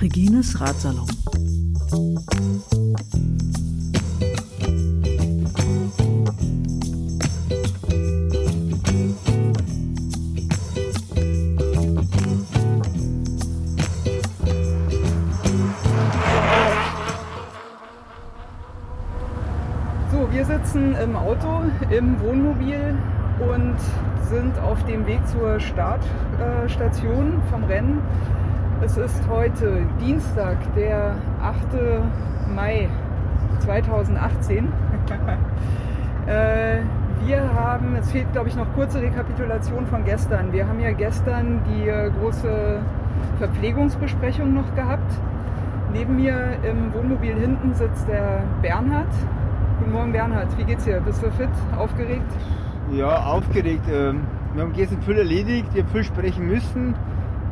Regines Ratsalon. Im Auto, im Wohnmobil und sind auf dem Weg zur Startstation vom Rennen. Es ist heute Dienstag, der 8. Mai 2018. äh, wir haben, es fehlt glaube ich noch kurze Rekapitulation von gestern. Wir haben ja gestern die äh, große Verpflegungsbesprechung noch gehabt. Neben mir im Wohnmobil hinten sitzt der Bernhard. Guten Morgen Bernhard, wie geht's dir? Bist du fit? Aufgeregt? Ja, aufgeregt. Ähm, Wir haben gestern viel erledigt, wir haben viel sprechen müssen.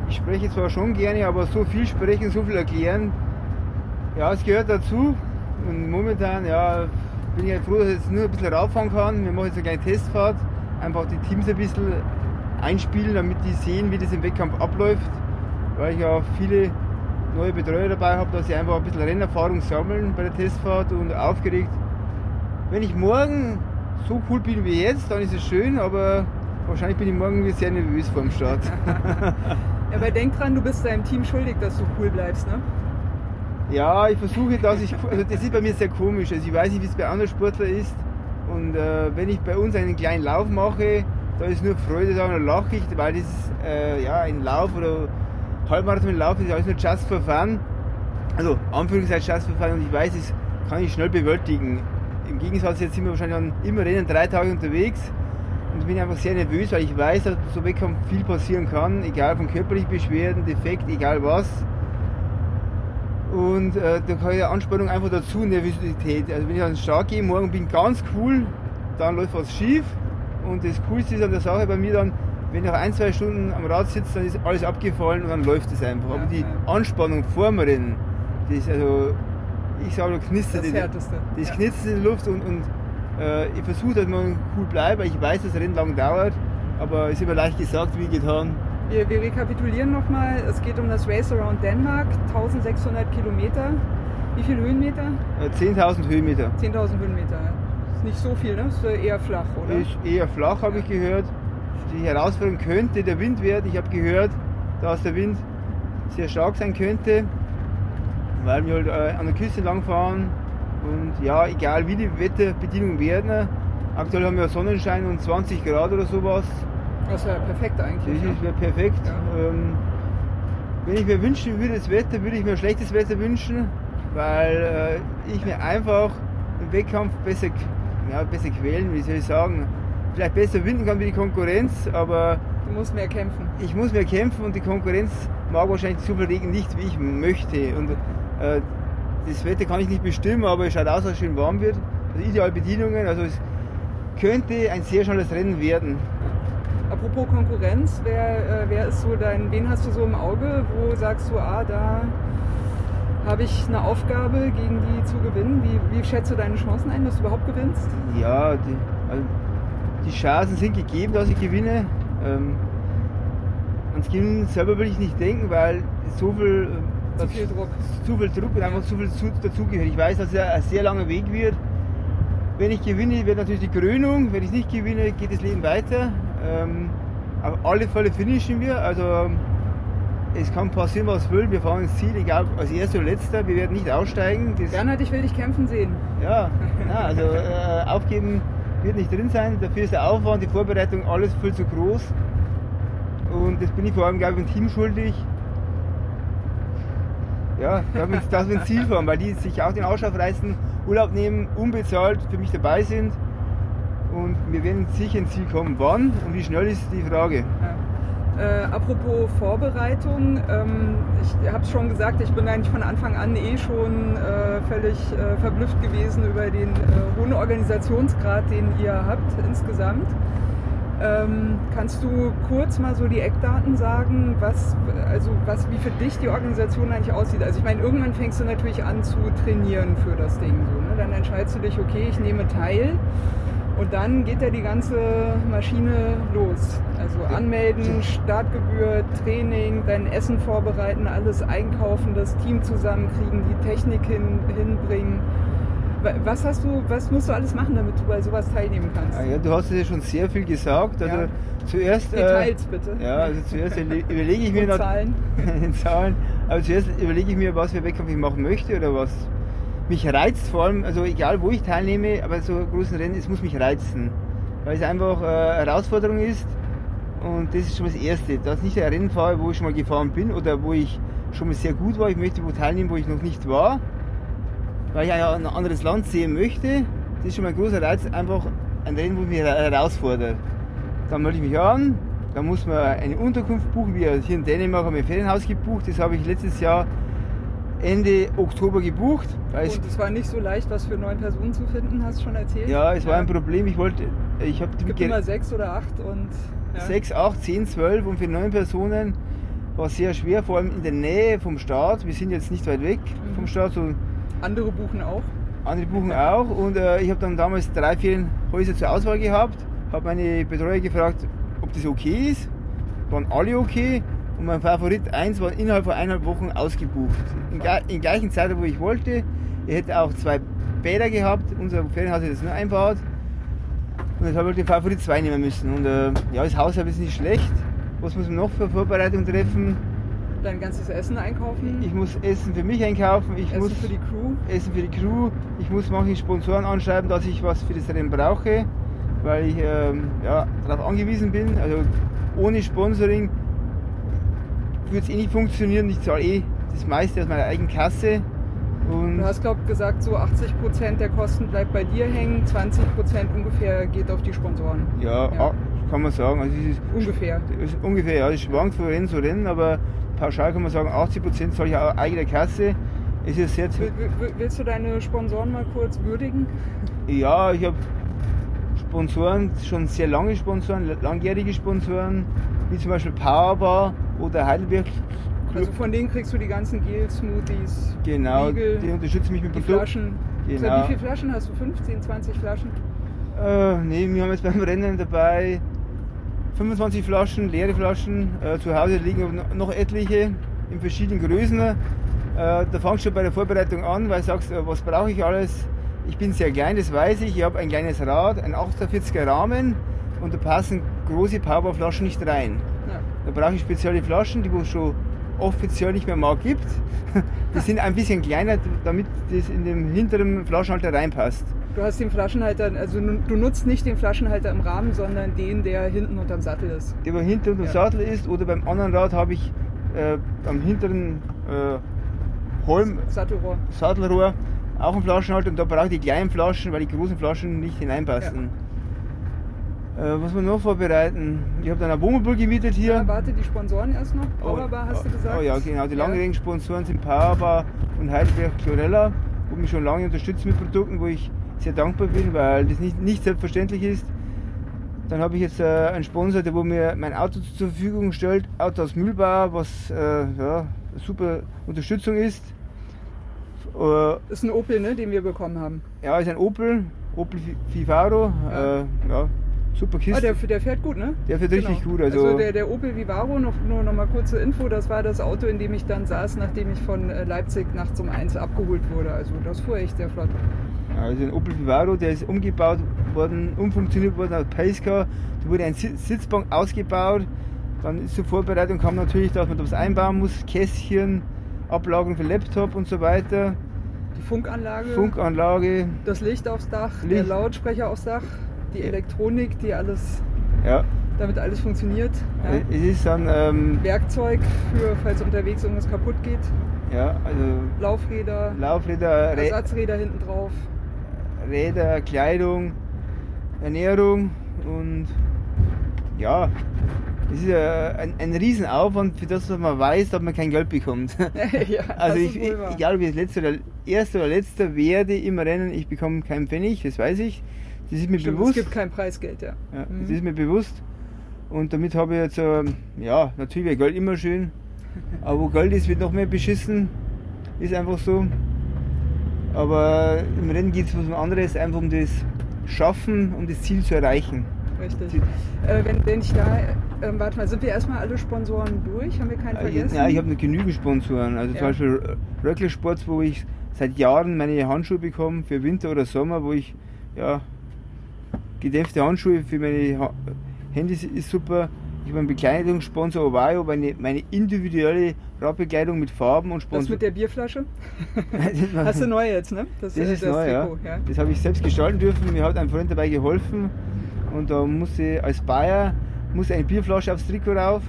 Ich spreche zwar schon gerne, aber so viel sprechen, so viel erklären, ja, es gehört dazu. Und momentan, ja, bin ich halt froh, dass ich jetzt nur ein bisschen rauffahren kann. Wir machen jetzt eine kleine Testfahrt, einfach die Teams ein bisschen einspielen, damit die sehen, wie das im Wettkampf abläuft. Weil ich auch viele neue Betreuer dabei habe, dass sie einfach ein bisschen Rennerfahrung sammeln bei der Testfahrt und aufgeregt. Wenn ich morgen so cool bin wie jetzt, dann ist es schön, aber wahrscheinlich bin ich morgen wieder sehr nervös vor dem Start. Aber denk dran, du bist deinem Team schuldig, dass du cool bleibst, ne? Ja, ich versuche, dass ich. Also das ist bei mir sehr komisch. Also ich weiß nicht, wie es bei anderen Sportlern ist. Und äh, wenn ich bei uns einen kleinen Lauf mache, da ist nur Freude da und dann lache ich, weil das ist, äh, ja, ein Lauf oder Halbmarathonlauf ist alles nur just for fun. Also Anführungszeichen just for fun und ich weiß, das kann ich schnell bewältigen. Im Gegensatz jetzt sind wir wahrscheinlich dann immer Rennen drei Tage unterwegs und bin einfach sehr nervös, weil ich weiß, dass so Wettkampf viel passieren kann, egal von körperlichen Beschwerden, Defekt, egal was. Und äh, da kann ja Anspannung einfach dazu, Nervosität. Also wenn ich an den Start gehe, morgen bin ich ganz cool, dann läuft was schief. Und das Coolste ist an der Sache bei mir dann, wenn ich nach ein, zwei Stunden am Rad sitze, dann ist alles abgefallen und dann läuft es einfach. Aber die Anspannung vor dem Rennen, das ist also, ich sage, knistert Das die- Härteste. Das Ja. knistert in der Luft und, und äh, ich versuche, dass man cool bleibt, weil ich weiß, dass das Rennen lang dauert. Aber es ist immer leicht gesagt wie getan. Wir, wir rekapitulieren nochmal. Es geht um das Race Around Denmark, 1600 Kilometer. Wie viele Höhenmeter? Äh, 10.000 Höhenmeter. 10.000 Höhenmeter. Ist nicht so viel, ne? Ist eher flach, oder? Ist eher flach, habe ich gehört. Die Herausforderung könnte der Wind werden. Ich habe gehört, dass der Wind sehr stark sein könnte, weil wir halt äh, an der Küste lang fahren. Und ja, egal wie die Wetterbedingungen werden, aktuell haben wir Sonnenschein und 20 Grad oder sowas. Das wäre perfekt Das eigentlich. ne? ist wär perfekt. Ja. Ähm, wenn ich mir wünschen würde, das Wetter, würde ich mir schlechtes Wetter wünschen, weil äh, ich mir einfach im Wettkampf besser, ja, besser quälen, wie soll ich sagen, vielleicht besser winden kann wie die Konkurrenz, aber Du musst mehr kämpfen. ich muss mehr kämpfen und die Konkurrenz mag wahrscheinlich zu viel Regen nicht, wie ich möchte. Und das Wetter kann ich nicht bestimmen, aber es schaut aus, dass es schön warm wird. Also ideale Bedingungen, also es könnte ein sehr schnelles Rennen werden. Apropos Konkurrenz, wer, äh, wer ist so dein, wen hast du so im Auge, wo sagst du, ah, da habe ich eine Aufgabe, gegen die zu gewinnen? Wie, wie schätzt du deine Chancen ein, dass du überhaupt gewinnst? Ja, die, also die Chancen sind gegeben, dass ich gewinne. Ähm, ans Gewinnen selber will ich nicht denken, weil so viel, Zu viel Druck. zu viel Druck und einfach zu viel zu, dazugehört. Ich weiß, dass es ein sehr langer Weg wird. Wenn ich gewinne, wird natürlich die Krönung. Wenn ich nicht gewinne, geht das Leben weiter. Ähm, auf alle Fälle finishen wir. Also es kann passieren, was will. Wir fahren ins Ziel, egal als erster oder letzter. Wir werden nicht aussteigen. Das, Bernhard, ich will dich kämpfen sehen. ja, ja also äh, aufgeben wird nicht drin sein. Dafür ist der Aufwand, die Vorbereitung, alles viel zu groß. Und das bin ich vor allem, glaube ich, dem Team schuldig. Ja, dass wir ein Ziel fahren, weil die sich auch den Arsch aufreißen, Urlaub nehmen, unbezahlt für mich dabei sind. Und wir werden sicher ins Ziel kommen. Wann und wie schnell ist die Frage. Ja. Äh, apropos Vorbereitung, ähm, ich habe es schon gesagt, ich bin eigentlich von Anfang an eh schon äh, völlig äh, verblüfft gewesen über den äh, hohen Organisationsgrad, den ihr habt insgesamt. Ähm, kannst du kurz mal so die Eckdaten sagen, was, also was, wie für dich die Organisation eigentlich aussieht? Also ich meine, irgendwann fängst du natürlich an zu trainieren für das Ding. So, ne? Dann entscheidest du dich, okay, ich nehme teil. Und dann geht ja die ganze Maschine los. Also anmelden, Startgebühr, Training, dein Essen vorbereiten, alles einkaufen, das Team zusammenkriegen, die Technik hin, hinbringen. Was hast du, was musst du alles machen, damit du bei sowas teilnehmen kannst? Ah ja, du hast ja schon sehr viel gesagt. Also Ja. zuerst. Details bitte. Ja, also zuerst überle- überlege ich mir noch Zahlen. in Zahlen. Aber zuerst überlege ich mir, was für Wettkampf ich machen möchte oder was mich reizt. Vor allem, also egal wo ich teilnehme, aber so großen Rennen, es muss mich reizen. Weil es einfach äh, eine Herausforderung ist. Und das ist schon das Erste. Dass ich nicht ein Rennen fahre, wo ich schon mal gefahren bin oder wo ich schon mal sehr gut war. Ich möchte wo teilnehmen, wo ich noch nicht war. Weil ich ja ein anderes Land sehen möchte. Das ist schon mal ein großer Reiz, einfach ein Rennen, wo mich her- herausfordert. Dann melde ich mich an, dann muss man eine Unterkunft buchen. Wir hier in Dänemark haben wir ein Ferienhaus gebucht. Das habe ich letztes Jahr Ende Oktober gebucht. Und es war nicht so leicht, was für neun Personen zu finden, hast du schon erzählt? ja, es war ein Problem. Ich wollte, ich habe Es gibt immer sechs oder acht und. Ja. 6, 8, 10, 12 und für neun Personen war es sehr schwer, vor allem in der Nähe vom Start. Wir sind jetzt nicht weit weg Mhm. vom Start, so Andere buchen auch. andere buchen auch. Und äh, ich habe dann damals drei, vier Häuser zur Auswahl gehabt, habe meine Betreuer gefragt, ob das okay ist. Waren alle okay. Und mein Favorit 1 war innerhalb von eineinhalb Wochen ausgebucht. In, in gleichen Zeit, wo ich wollte. Er hätte auch zwei Bäder gehabt. Unser Ferienhaus hat das nur einbaut. Und jetzt habe ich den Favorit 2 nehmen müssen. Und äh, ja, das Haus ist nicht schlecht. Was muss man noch für Vorbereitung treffen? Dein ganzes Essen einkaufen. Ich muss Essen für mich einkaufen. Ich Essen muss für die Crew. Essen für die Crew. Ich muss manche Sponsoren anschreiben, dass ich was für das Rennen brauche, weil ich ähm, ja, darauf angewiesen bin. Also ohne Sponsoring würde es eh nicht funktionieren. Ich zahle eh das meiste aus meiner eigenen Kasse. Und Du hast, glaube ich, gesagt, so 80% der Kosten bleibt bei dir hängen, 20% ungefähr geht auf die Sponsoren. ja, Ja. ah, kann man sagen. Also es ist, Ungefähr. es ist ungefähr, ja, es schwankt von Rennen zu Rennen, aber pauschal kann man sagen, 80% zahle ich aus eigener Kasse. Ist will- Willst du deine Sponsoren mal kurz würdigen? Ja, ich habe Sponsoren, schon sehr lange Sponsoren, langjährige Sponsoren, wie zum Beispiel Powerbar oder Heidelberg Club. Also von denen kriegst du die ganzen Gel-Smoothies, genau, Riegel, die unterstützen mich mit die Produkt. Flaschen. Genau. Seit Wie viele Flaschen hast du? 15, 20 Flaschen? Äh, nee, wir haben jetzt beim Rennen dabei 25 Flaschen, leere Flaschen. Äh, zu Hause liegen noch- etliche in verschiedenen Größen. Äh, da fangst du bei der Vorbereitung an, weil du sagst, äh, was brauche ich alles? Ich bin sehr klein, das weiß ich. Ich habe ein kleines Rad, ein 48er Rahmen und da passen große Powerflaschen nicht rein. Ja. Da brauche ich spezielle Flaschen, die wo es schon offiziell nicht mehr Markt gibt. Die sind ein bisschen kleiner, damit das in den hinteren Flaschenhalter reinpasst. Du hast den Flaschenhalter, also du nutzt nicht den Flaschenhalter im Rahmen, sondern den, der hinten unterm Sattel ist. der hinter dem Ja. Sattel ist oder beim anderen Rad habe ich äh, am hinteren äh, Holm Sattelrohr. Sattelrohr auch einen Flaschenhalter und da brauche ich die kleinen Flaschen, weil die großen Flaschen nicht hineinpassen. Äh, was wir noch vorbereiten? Ich habe dann ein Wohnmobil gemietet hier. Ja, warte, die Sponsoren erst noch. Powerbar hast du gesagt. Oh ja, genau. Die langjährigen Sponsoren sind Powerbar und Heidelberg Chlorella, wo mich schon lange unterstützen mit Produkten, wo ich sehr dankbar bin, weil das nicht, nicht selbstverständlich ist. Dann habe ich jetzt äh, einen Sponsor, der wo mir mein Auto zur Verfügung stellt, Auto aus Mühlbau, was äh, ja, super Unterstützung ist. Äh, Ist ein Opel, ne, den wir bekommen haben. ja, ist ein Opel, Opel Vivaro, Ja. äh, ja, super Ah, Kiste. der, der fährt gut, ne? Der fährt richtig gut, also- der, der Opel Vivaro, noch, nur noch mal kurze Info, das war das Auto, in dem ich dann saß, nachdem ich von äh, Leipzig nachts um eins abgeholt wurde. Also das fuhr echt sehr flott. Also ein Opel Vivaro, der ist umgebaut worden, umfunktioniert worden aus Pacecar. Da wurde ein Si- Sitzbank ausgebaut. Dann ist zur Vorbereitung kam natürlich, dass man da was einbauen muss, Kästchen, Ablagerung für Laptop und so weiter, Die Funkanlage, Funkanlage, das Licht aufs Dach, der Licht. Lautsprecher aufs Dach, die. Elektronik, die alles, ja. damit alles funktioniert. Ja. Es ist dann, ähm, Werkzeug für, falls unterwegs irgendwas kaputt geht. ja, also Laufräder, Laufräder, Rä Ersatzräder hinten drauf. Räder, Kleidung, Ernährung und ja, es ist äh, ein, ein Riesenaufwand für das, was man weiß, dass man kein Geld bekommt. ja, Also ich, wahr. egal ob ich das letzte oder erste oder letzter werde im Rennen, ich bekomme keinen Pfennig, das weiß ich. Das ist mir Stimmt, bewusst. Es gibt kein Preisgeld, ja. ja, Mhm. Das ist mir bewusst. Und damit habe ich jetzt, ähm, ja, natürlich wäre Geld immer schön, aber wo Geld ist, wird noch mehr beschissen. Ist einfach so. Aber im Rennen geht es um was anderes, einfach um das schaffen, um das Ziel zu erreichen. Richtig. Äh, wenn, wenn ich da, äh, warte mal, sind wir erstmal alle Sponsoren durch? Haben wir keinen vergessen? Ja, ich habe genügend Sponsoren. Also Ja. zum Beispiel Röckle Sports, wo ich seit Jahren meine Handschuhe bekomme für Winter oder Sommer, wo ich ja gedämpfte Handschuhe für meine ha Handys ist super. Ich habe einen Bekleidungssponsor Ovayo, meine, meine individuelle Radbekleidung mit Farben und Das Sponsor. mit der Bierflasche? Hast du neu jetzt, ne? Das äh, ist neu, ja. Trikot, ja. Das habe ich selbst gestalten dürfen. Mir hat ein Freund dabei geholfen. Und da musste als Bayer musste eine Bierflasche aufs Trikot rauf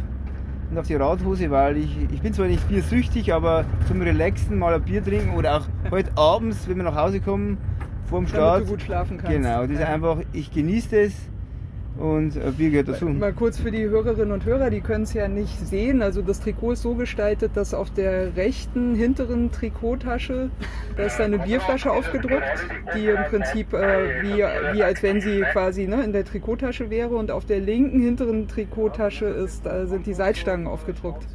und auf die Radhose, weil ich, ich bin zwar nicht biersüchtig, aber zum Relaxen mal ein Bier trinken oder auch heute abends, wenn wir nach Hause kommen, vorm Start. Damit du gut schlafen kannst. Genau, das ist Ja. einfach, ich genieße das und äh, Bier gehört dazu. Mal kurz für die Hörerinnen und Hörer, die können es ja nicht sehen. Also das Trikot ist so gestaltet, dass auf der rechten hinteren Trikottasche, da ist eine Bierflasche aufgedruckt, die im Prinzip äh, wie, wie als wenn sie quasi ne, in der Trikottasche wäre. Und auf der linken hinteren Trikottasche ist, da sind die Salzstangen aufgedruckt.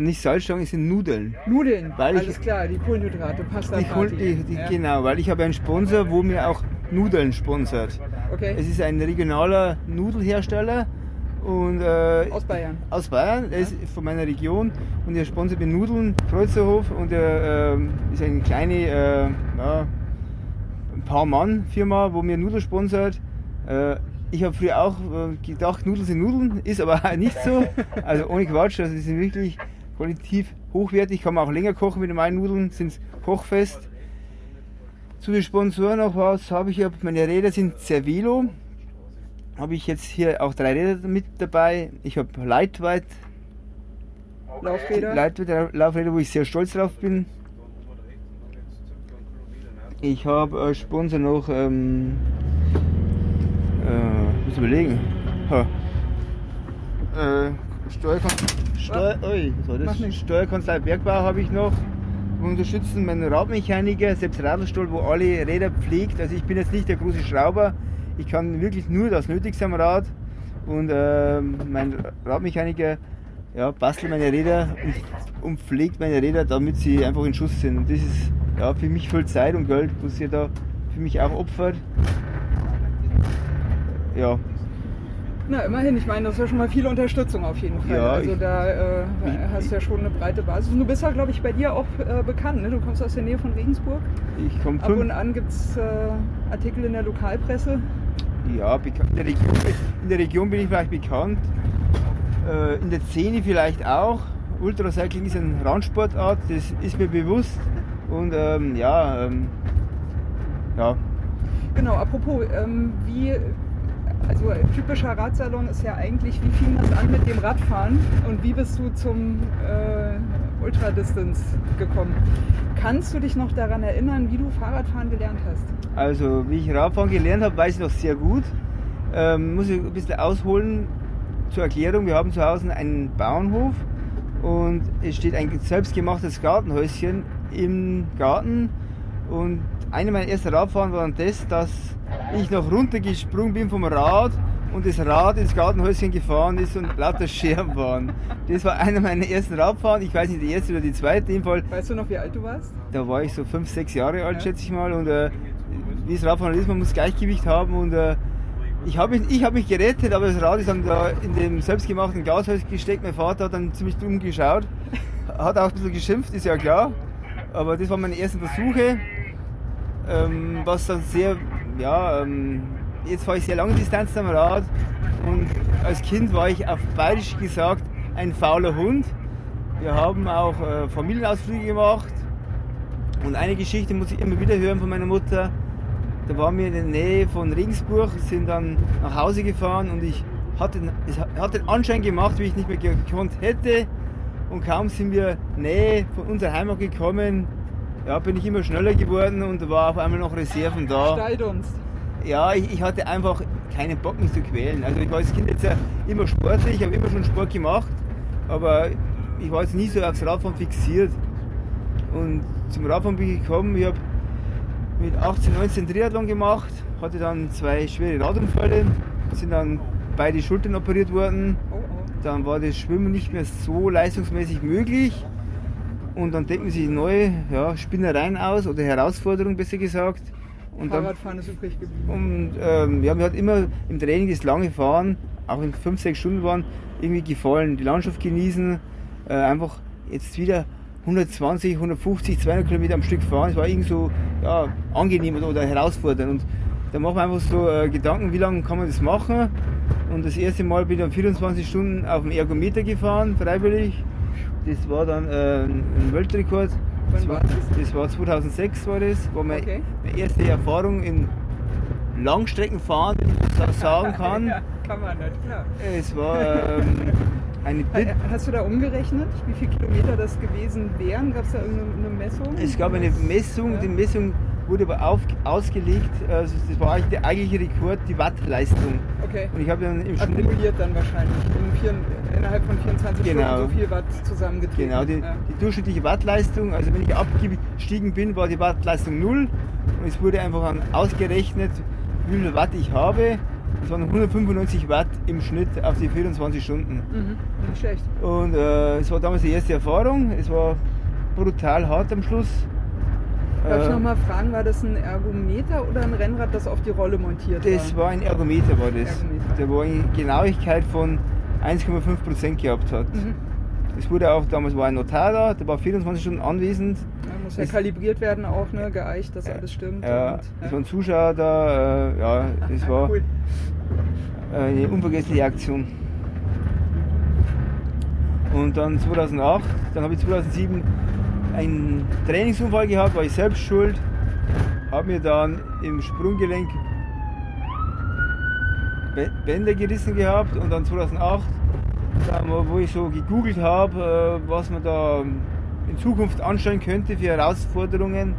Nicht Salzstangen, es sind Nudeln. Nudeln, Weil ich- alles klar, die Kohlenhydrate, Pasta. Die, Kohl- die, die, ja. Genau, weil ich habe einen Sponsor, wo mir auch Nudeln sponsert. Okay, Es ist ein regionaler Nudelhersteller und äh, aus Bayern. aus Bayern, er ist von meiner Region und er sponsert mir Nudeln, Kreuzerhof und er ähm, ist eine kleine äh, ja, ein paar Mann Firma, wo mir Nudeln sponsert. Äh, ich habe früher auch äh, gedacht, Nudeln sind Nudeln, ist aber nicht so. Also ohne Quatsch, also die sind wirklich qualitativ hochwertig, kann man auch länger kochen mit normalen Nudeln, sind kochfest. Zu den Sponsoren noch was habe ich, ja, meine Räder sind Cervelo, habe ich jetzt hier auch drei Räder mit dabei. Ich habe Lightweight Laufräder. Lightweight Laufräder, wo ich sehr stolz drauf bin. Ich habe als Sponsor noch, ähm, äh, muss überlegen, ha. äh, Steuerkon Steuer, oi, was war das? Mach nichts. Steuerkanzlei Bergbau habe ich noch. Wir unterstützen meinen Radmechaniker, selbst Radlstoll, wo alle Räder pflegt. Also ich bin jetzt nicht der große Schrauber. Ich kann wirklich nur das Nötigste am Rad. Und ähm, mein Radmechaniker ja, bastelt meine Räder und, und pflegt meine Räder, damit sie einfach in Schuss sind. Und das ist ja, für mich viel Zeit und Geld, was ihr da für mich auch opfert. Ja, Na, immerhin, ich meine, das ist ja schon mal viel Unterstützung auf jeden Fall. Ja, also ich- da äh, ich- hast du ja schon eine breite Basis. Und du bist ja, glaube ich, bei dir auch äh, bekannt. Ne? Du kommst aus der Nähe von Regensburg. ich komme Ab und an gibt es äh, Artikel in der Lokalpresse. Ja. In der, Region, in der Region bin ich vielleicht bekannt. Äh, in der Szene vielleicht auch. Ultracycling ist eine Randsportart, das ist mir bewusst. Und ähm, ja, ähm, ja, Genau, apropos, ähm, wie, also typischer Radsalon ist ja eigentlich, wie fing das an mit dem Radfahren und wie bist du zum äh, Ultradistance gekommen? Kannst du dich noch daran erinnern, wie du Fahrradfahren gelernt hast? also wie ich Radfahren gelernt habe, weiß ich noch sehr gut. Ähm, muss ich ein bisschen ausholen zur Erklärung. Wir haben zu Hause einen Bauernhof und es steht ein selbstgemachtes Gartenhäuschen im Garten. Und eine meiner ersten Radfahren war dann das, dass ich noch runtergesprungen bin vom Rad und das Rad ins Gartenhäuschen gefahren ist und lauter Scherben waren. Das war einer meiner ersten Radfahren. Ich weiß nicht, die erste oder die zweite. Dem Fall Weißt du noch, wie alt du warst? da war ich so fünf, sechs Jahre alt, Ja. schätze ich mal. Und äh, wie es Radfahren ist, man muss Gleichgewicht haben. Und äh, ich habe mich, ich hab mich gerettet, aber das Rad ist dann da in dem selbstgemachten Glashäus gesteckt. Mein Vater hat dann ziemlich dumm geschaut. Hat auch ein bisschen geschimpft, ist ja klar. Aber das waren meine ersten Versuche. Ähm, was dann sehr, ja, ähm, jetzt fahre ich sehr lange Distanz am Rad. Und als Kind war ich auf bayerisch gesagt ein fauler Hund. Wir haben auch äh, Familienausflüge gemacht. Und eine Geschichte muss ich immer wieder hören von meiner Mutter. Da waren wir in der Nähe von Regensburg, sind dann nach Hause gefahren und ich hatte, es hat den Anschein gemacht, wie ich nicht mehr gekonnt hätte. Und kaum sind wir Nähe von unserer Heimat gekommen, ja, bin ich immer schneller geworden und da war auf einmal noch Reserven da. Steildunst. Ja, ich, ich hatte einfach keinen Bock, mich zu quälen. Also ich war als Kind jetzt ja immer sportlich, ich habe immer schon Sport gemacht, aber ich war jetzt nie so aufs Radfahren fixiert. Und zum Radfahren bin ich gekommen, ich habe mit 18, 19 Triathlon gemacht, hatte dann zwei schwere Radunfälle, sind dann beide Schultern operiert worden. Oh, oh. Dann war das Schwimmen nicht mehr so leistungsmäßig möglich. Und dann denken sich neue ja, Spinnereien aus oder Herausforderungen besser gesagt. Und Fahrradfahren dann, ist übrig geblieben. Und ähm, ja, mir hat immer im Training das lange Fahren, auch wenn es 5, 6 Stunden waren, irgendwie gefallen. Die Landschaft genießen, äh, einfach jetzt wieder 120, 150, 200 Kilometer am Stück fahren. Es war irgendwie so ja, angenehm oder herausfordernd. Und da machen wir einfach so äh, Gedanken, wie lange kann man das machen. Und das erste Mal bin ich dann 24 Stunden auf dem Ergometer gefahren, freiwillig. Das war dann äh, ein Weltrekord. Das war, das war 2006 war das, war meine, okay. meine erste Erfahrung in Langstreckenfahren, wenn ich sagen kann. ja, kann man nicht, klar. Es war ähm, eine Bit Hast du da umgerechnet, wie viele Kilometer das gewesen wären? Gab es da irgendeine Messung? Es gab eine Messung, ja. die Messung wurde aber auf, ausgelegt, also das war eigentlich der eigentliche Rekord, die Wattleistung. Okay. Und ich habe dann im Akkumuliert dann wahrscheinlich. In vier, innerhalb von 24 genau. Stunden so viel Watt zusammengetreten. Genau, die, ja. die, durchschnittliche Wattleistung, also wenn ich abgestiegen bin, war die Wattleistung null und es wurde einfach ausgerechnet, wie viel Watt ich habe. Es waren 195 Watt im Schnitt auf die 24 Stunden. Mhm, nicht schlecht. Und äh, es war damals die erste Erfahrung. Es war brutal hart am Schluss. Darf ich äh, nochmal fragen, war das ein Ergometer oder ein Rennrad, das auf die Rolle montiert war? Das war ein Ergometer, war das. Ergometer. Der war eine Genauigkeit von 1,5% gehabt hat. Mhm. Es wurde auch, damals war ein Notar da, der war 24 Stunden anwesend. Ja, muss ja das, kalibriert werden auch, ne, geeicht, dass alles stimmt. Ja, und, es waren Zuschauer da, äh, ja, das war cool. eine unvergessliche Aktion. Und dann 2008, dann habe ich 2007 einen Trainingsunfall gehabt, war ich selbst schuld. Habe mir dann im Sprunggelenk Bänder gerissen gehabt und dann 2008, wo ich so gegoogelt habe, äh, was man da in Zukunft anstellen könnte für Herausforderungen,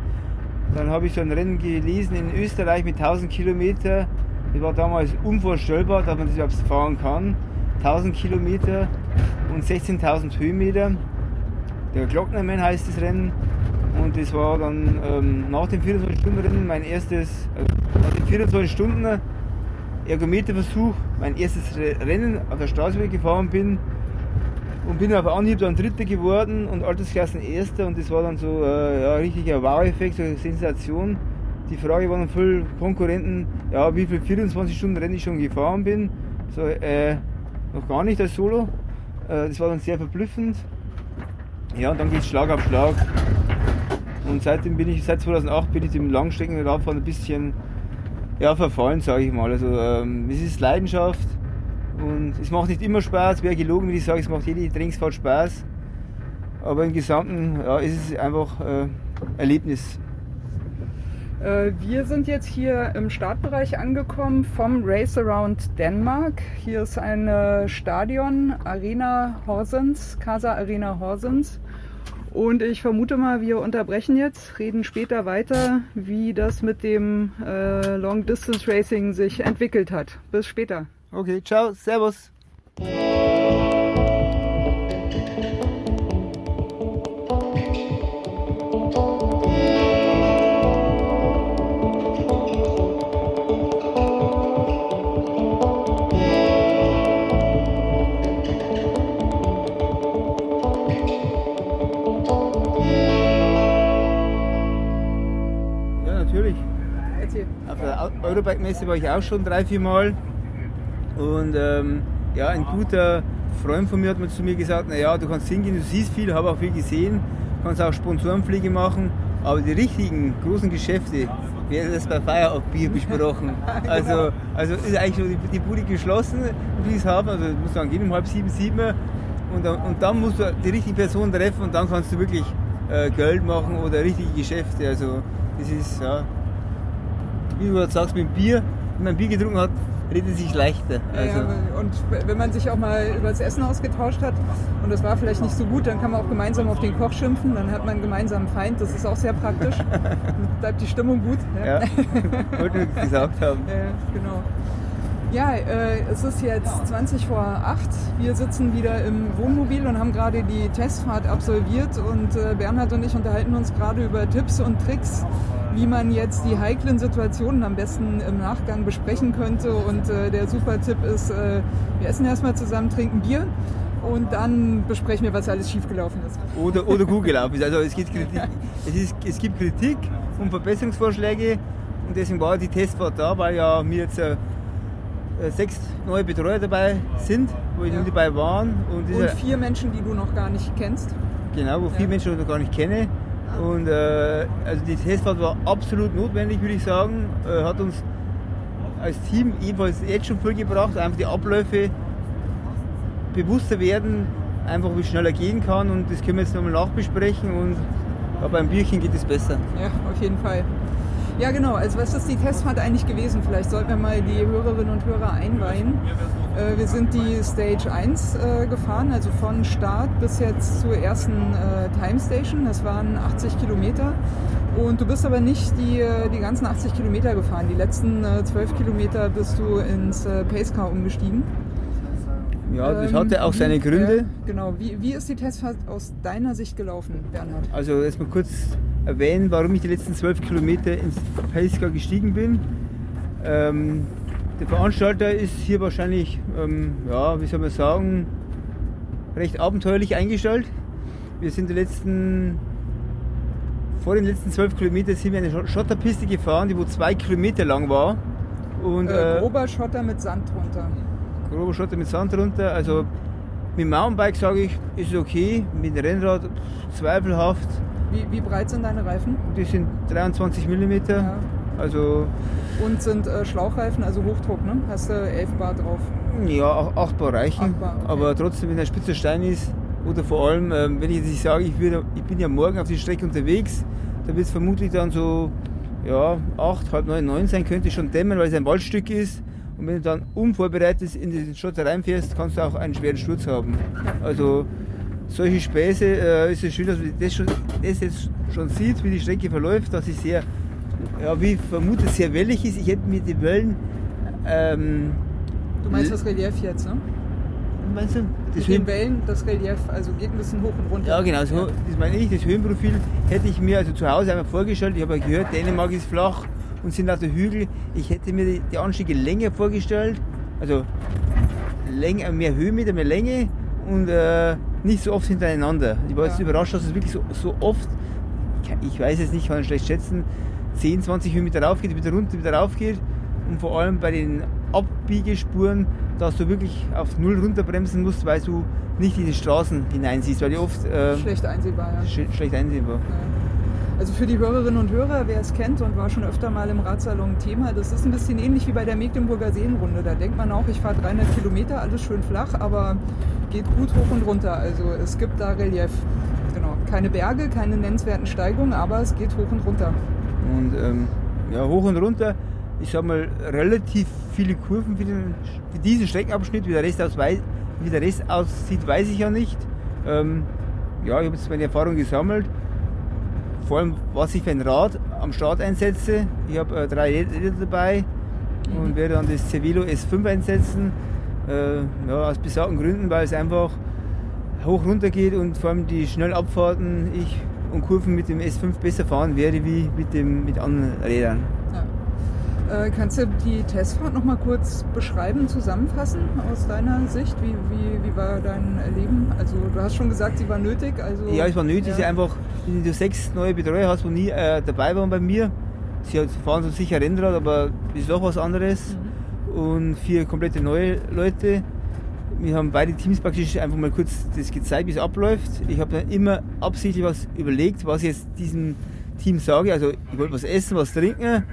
dann habe ich so ein Rennen gelesen in Österreich mit 1000 Kilometer. Das war damals unvorstellbar, dass man das überhaupt fahren kann. 1000 Kilometer und 16.000 Höhenmeter. Der Glocknermann heißt das Rennen. Und das war dann ähm, nach dem 24-Stunden-Rennen mein erstes, äh, nach den 24 Stunden Ergometerversuch, mein erstes Rennen auf der Straße, gefahren bin. Und bin auf Anhieb dann Dritter geworden und Altersklassen Erster. Und das war dann so äh, ja, richtig ein Wow-Effekt, so eine Sensation. Die Frage war dann viele Konkurrenten, ja, wie viel 24 Stunden Rennen ich schon gefahren bin. So, äh, noch gar nicht als Solo. Äh, das war dann sehr verblüffend. Ja, und dann geht es Schlag auf Schlag. Und seitdem bin ich, seit 2008 bin ich dem Langstreckenradfahren ein bisschen ja, verfallen, sage ich mal. Also ähm, es ist Leidenschaft und es macht nicht immer Spaß. Wäre gelogen, wenn ich sage, es macht jede Trainingsfahrt Spaß. Aber im Gesamten ja, ist es einfach äh, Erlebnis. Äh, wir sind jetzt hier im Startbereich angekommen vom Race Around Denmark. Hier ist ein Stadion, Arena Horsens, Casa Arena Horsens. Und ich vermute mal, wir unterbrechen jetzt, reden später weiter, wie das mit dem äh, Long Distance Racing sich entwickelt hat. Bis später. Okay, ciao, servus. Eurobike-Messe war ich auch schon drei, vier Mal. Und ähm, ja, ein guter Freund von mir hat mir zu mir gesagt, naja, du kannst hingehen, du siehst viel, habe auch viel gesehen, kannst auch Sponsorenpflege machen, aber die richtigen großen Geschäfte werden das bei Feierabend Bier besprochen. Also, also ist eigentlich schon die, die Bude geschlossen, wie es haben, also muss sagen, gehen um halb sieben, sieben und, und dann musst du die richtige Person treffen und dann kannst du wirklich äh, Geld machen oder richtige Geschäfte. Also das ist ja wie du gerade sagst, mit Bier, wenn man Bier getrunken hat, redet sich leichter. Also. Ja, und wenn man sich auch mal über das Essen ausgetauscht hat und das war vielleicht nicht so gut, dann kann man auch gemeinsam auf den Koch schimpfen, dann hat man einen gemeinsamen Feind, das ist auch sehr praktisch. Dann bleibt die Stimmung gut. Ja, ja wollte ich gesagt haben. Ja, genau. Ja, äh, es ist jetzt 20 vor 8. Wir sitzen wieder im Wohnmobil und haben gerade die Testfahrt absolviert und äh, Bernhard und ich unterhalten uns gerade über Tipps und Tricks, wie man jetzt die heiklen Situationen am besten im Nachgang besprechen könnte. Und äh, der super Tipp ist, äh, wir essen erstmal zusammen, trinken Bier und dann besprechen wir, was alles schiefgelaufen ist. Oder, oder gut gelaufen ist. Also es gibt Kritik, es, ist, es gibt Kritik und Verbesserungsvorschläge und deswegen war die Testfahrt da, weil ja mir jetzt äh, sechs neue Betreuer dabei sind, wo ich Ja. dabei waren. Und, Und vier Menschen, die du noch gar nicht kennst. genau, wo Ja. viele Menschen ich noch gar nicht kenne. Und äh, also die Testfahrt war absolut notwendig, würde ich sagen. Äh, hat uns als Team ebenfalls jetzt schon viel gebracht, einfach die Abläufe bewusster werden, einfach wie schneller gehen kann und das können wir jetzt nochmal nachbesprechen und ja, beim Bierchen geht es besser. Ja, auf jeden Fall. Ja, genau. Also was ist die Testfahrt eigentlich gewesen? Vielleicht sollten wir mal die Hörerinnen und Hörer einweihen. Äh, wir sind die Stage 1 äh, gefahren, also von Start bis jetzt zur ersten äh, Time Station. Das waren 80 Kilometer. Und du bist aber nicht die, äh, die ganzen 80 Kilometer gefahren. Die letzten äh, 12 Kilometer bist du ins äh, Pacecar umgestiegen. Ja, das Ähm, hatte auch seine Gründe. Ja, genau. Wie, wie ist die Testfahrt aus deiner Sicht gelaufen, Bernhard? Also erstmal kurz erwähnen, warum ich die letzten zwölf Kilometer ins Pacecar gestiegen bin. Ähm, der Veranstalter ist hier wahrscheinlich, ähm, ja, wie soll man sagen, recht abenteuerlich eingestellt. Wir sind die letzten, vor den letzten zwölf Kilometern sind wir eine Schot- Schotterpiste gefahren, die wo zwei Kilometer lang war. Und, Äh, äh, grober Schotter mit Sand drunter. grober Schotter mit Sand runter. Also mit dem Mountainbike sage ich, ist es okay, mit dem Rennrad zweifelhaft. Wie, wie breit sind deine Reifen? Die sind 23 mm. Ja. Also Und sind äh, Schlauchreifen, also Hochdruck, ne? Hast du 11 Bar drauf. ja, auch 8 Bar reichen. Acht Bar, okay. Aber trotzdem, wenn ein spitzer Stein ist, oder vor allem, ähm, wenn ich jetzt nicht sage, ich, würde, ich bin ja morgen auf die Strecke unterwegs, da wird es vermutlich dann so ja, 8, halb 9, 9 sein, könnte schon dämmern, weil es ein Waldstück ist. Und wenn du dann unvorbereitet in den Schotter reinfährst, kannst du auch einen schweren Sturz haben. Also solche Späße äh, ist es schön, dass man das, schon, das jetzt schon sieht, wie die Strecke verläuft, dass sie sehr, ja, wie vermutet, sehr wellig ist. Ich hätte mir die Wellen, ähm, Du meinst das Relief jetzt, ne? meinst du? Das Mit den Wellen, das Relief, also geht ein bisschen hoch und runter. ja, genau, so, das meine ich. Das Höhenprofil hätte ich mir also zu Hause einmal vorgestellt. Ich habe ja gehört, Dänemark ist flach und sind auf der Hügel. Ich hätte mir die, die Anstiege länger vorgestellt, also länger, mehr Höhenmeter, mehr Länge und äh, nicht so oft hintereinander. Ich war jetzt Ja. überrascht, dass es wirklich so, so oft, ich weiß es nicht, kann ich schlecht schätzen, 10, 20 Höhenmeter rauf geht, wieder runter, wieder rauf geht. Und vor allem bei den Abbiegespuren, dass du wirklich auf Null runterbremsen musst, weil du nicht in die Straßen hineinsiehst, weil die oft äh, Schlecht einsehbar, ja. sch schlecht einsehbar. Ja. Also für die Hörerinnen und Hörer, wer es kennt und war schon öfter mal im Radsalon Thema, das ist ein bisschen ähnlich wie bei der Mecklenburger Seenrunde. Da denkt man auch, ich fahre 300 Kilometer, alles schön flach, aber geht gut hoch und runter. Also es gibt da Relief. Genau. Keine Berge, keine nennenswerten Steigungen, aber es geht hoch und runter. Und ähm, ja, hoch und runter, ich sag mal, relativ viele Kurven für, den, für diesen Streckenabschnitt. Wie der Rest, aus, wie der Rest aussieht, weiß ich ja nicht. Ähm, ja, ich habe jetzt meine Erfahrung gesammelt. Vor allem, was ich für ein Rad am Start einsetze. Ich habe äh, drei Räder dabei und werde dann das Cervelo S5 einsetzen. Äh, ja, aus besagten Gründen, weil es einfach hoch runter geht und vor allem die Schnellabfahrten ich und Kurven mit dem S5 besser fahren werde wie mit, dem, mit anderen Rädern. Äh, kannst du die Testfahrt noch mal kurz beschreiben, zusammenfassen aus deiner Sicht? Wie, wie, wie war dein Erleben? Also du hast schon gesagt, sie war nötig. Also, Ja, es war nötig, ja. einfach, wenn du sechs neue Betreuer hast, die nie äh, dabei waren bei mir. Sie fahren so sicher Rennrad, aber ist doch was anderes. Und vier komplette neue Leute. Wir haben beide Teams praktisch einfach mal kurz das gezeigt, wie es abläuft. Ich habe dann immer absichtlich was überlegt, was ich jetzt diesem Team sage. Also ich wollte was essen, was trinken.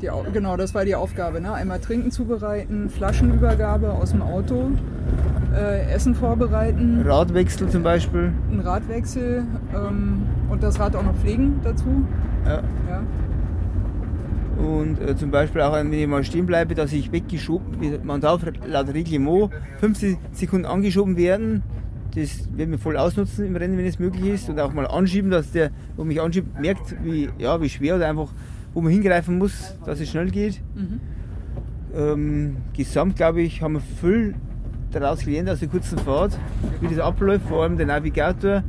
Die, Au- genau, das war die Aufgabe. Ne? Einmal Trinken zubereiten, Flaschenübergabe aus dem Auto, äh, Essen vorbereiten, Radwechsel zum Beispiel. einen Radwechsel ähm, und das Rad auch noch pflegen dazu. Ja. Ja. Und äh, zum Beispiel auch, wenn ich mal stehen bleibe, dass ich weggeschoben, man darf laut Reglement 15 Sekunden angeschoben werden. Das werden wir voll ausnutzen im Rennen, wenn es möglich ist. Und auch mal anschieben, dass der, wo mich anschiebt, merkt, wie, ja, wie schwer oder einfach, wo man hingreifen muss, dass es schnell geht. Mhm. Ähm, gesamt, glaube ich, haben wir viel daraus gelernt aus der kurzen Fahrt, wie das abläuft. Vor allem der Navigator,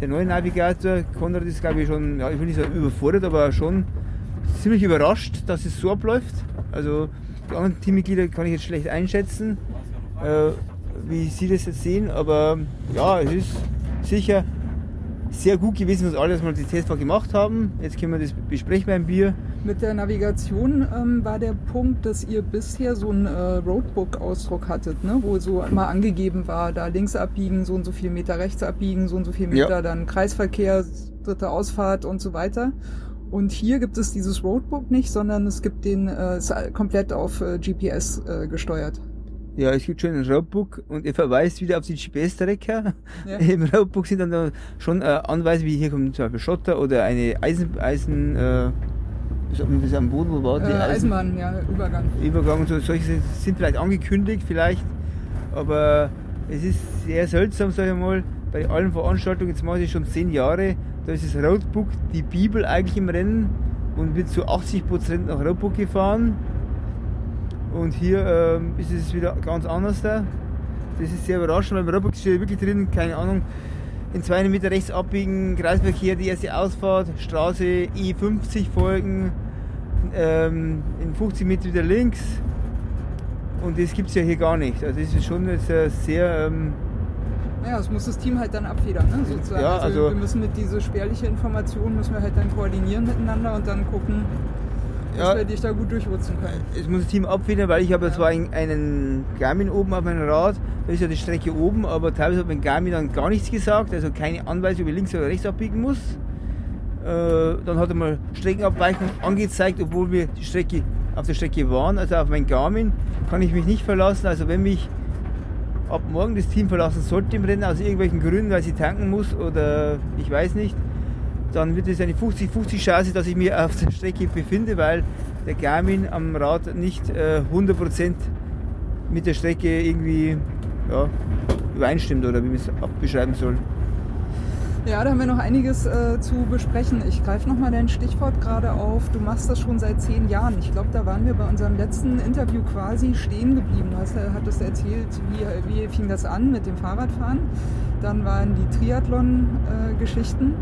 der neue Navigator, Konrad ist, glaube ich, schon, ja, ich will nicht sagen überfordert, aber schon ziemlich überrascht, dass es so abläuft. Also die anderen Teammitglieder kann ich jetzt schlecht einschätzen, äh, wie sie das jetzt sehen, aber ja, es ist sicher sehr gut gewesen, dass alle erstmal die Testfahrt gemacht haben. Jetzt können wir das besprechen beim Bier. Mit der Navigation ähm, war der Punkt, dass ihr bisher so einen äh, Roadbook-Ausdruck hattet, ne? wo so immer angegeben war, da links abbiegen, so und so viel Meter rechts abbiegen, so und so viel Meter, Ja. dann Kreisverkehr, dritte Ausfahrt und so weiter. Und hier gibt es dieses Roadbook nicht, sondern es gibt den äh, ist komplett auf äh, GPS äh, gesteuert. Ja, es gibt schon ein Roadbook und er verweist wieder auf die GPS-Tracker. Ja. Im Roadbook sind dann da schon äh, Anweisungen, wie hier kommt zum Beispiel Schotter oder eine Eisen, Eisen, äh, das am Boden, wo war die Äh, Eisenbahn, ja, Übergang. Übergang und so, solche sind- vielleicht angekündigt, vielleicht, aber es ist sehr seltsam, sage ich mal, bei allen Veranstaltungen, jetzt mache ich schon zehn Jahre, da ist das Roadbook die Bibel eigentlich im Rennen und wird zu 80% nach Roadbook gefahren. Und hier ähm, ist es wieder ganz anders da. Das ist sehr überraschend, weil im Roadbook steht wirklich drin, keine Ahnung, in 200 Meter rechts abbiegen, Kreisverkehr, die erste Ausfahrt, Straße I50 folgen, ähm, in 50 Meter wieder links. Und das gibt es ja hier gar nicht. Also das ist schon äh, sehr, ähm, Ja, das muss das Team halt dann abfedern, ne, sozusagen. Ja, also- wir müssen mit diese spärliche Information müssen wir halt dann koordinieren miteinander und dann gucken, dass Ja. wir dich da gut durchrutschen können. es muss das Team abfedern, weil ich habe ja zwar einen- Garmin oben auf meinem Rad, da ist ja die Strecke oben, aber teilweise hat mein Garmin dann gar nichts gesagt, also keine Anweisung, wie links oder rechts abbiegen muss. Äh, dann hat er mal Streckenabweichung angezeigt, obwohl wir die Strecke auf der Strecke waren. Also auf mein Garmin kann ich mich nicht verlassen. Also wenn mich ab morgen das Team verlassen sollte im Rennen aus irgendwelchen Gründen, weil sie tanken muss oder ich weiß nicht, dann wird es eine 50-50 Chance, dass ich mich auf der Strecke befinde, weil der Garmin am Rad nicht äh, 100% mit der Strecke irgendwie ja, übereinstimmt oder wie man es beschreiben soll. Ja, da haben wir noch einiges äh, zu besprechen. Ich greife nochmal dein Stichwort gerade auf. Du machst das schon seit zehn Jahren. Ich glaube, da waren wir bei unserem letzten Interview quasi stehen geblieben. Du hast, äh, hattest erzählt, wie, wie fing das an mit dem Fahrradfahren. Dann waren die Triathlon-Geschichten.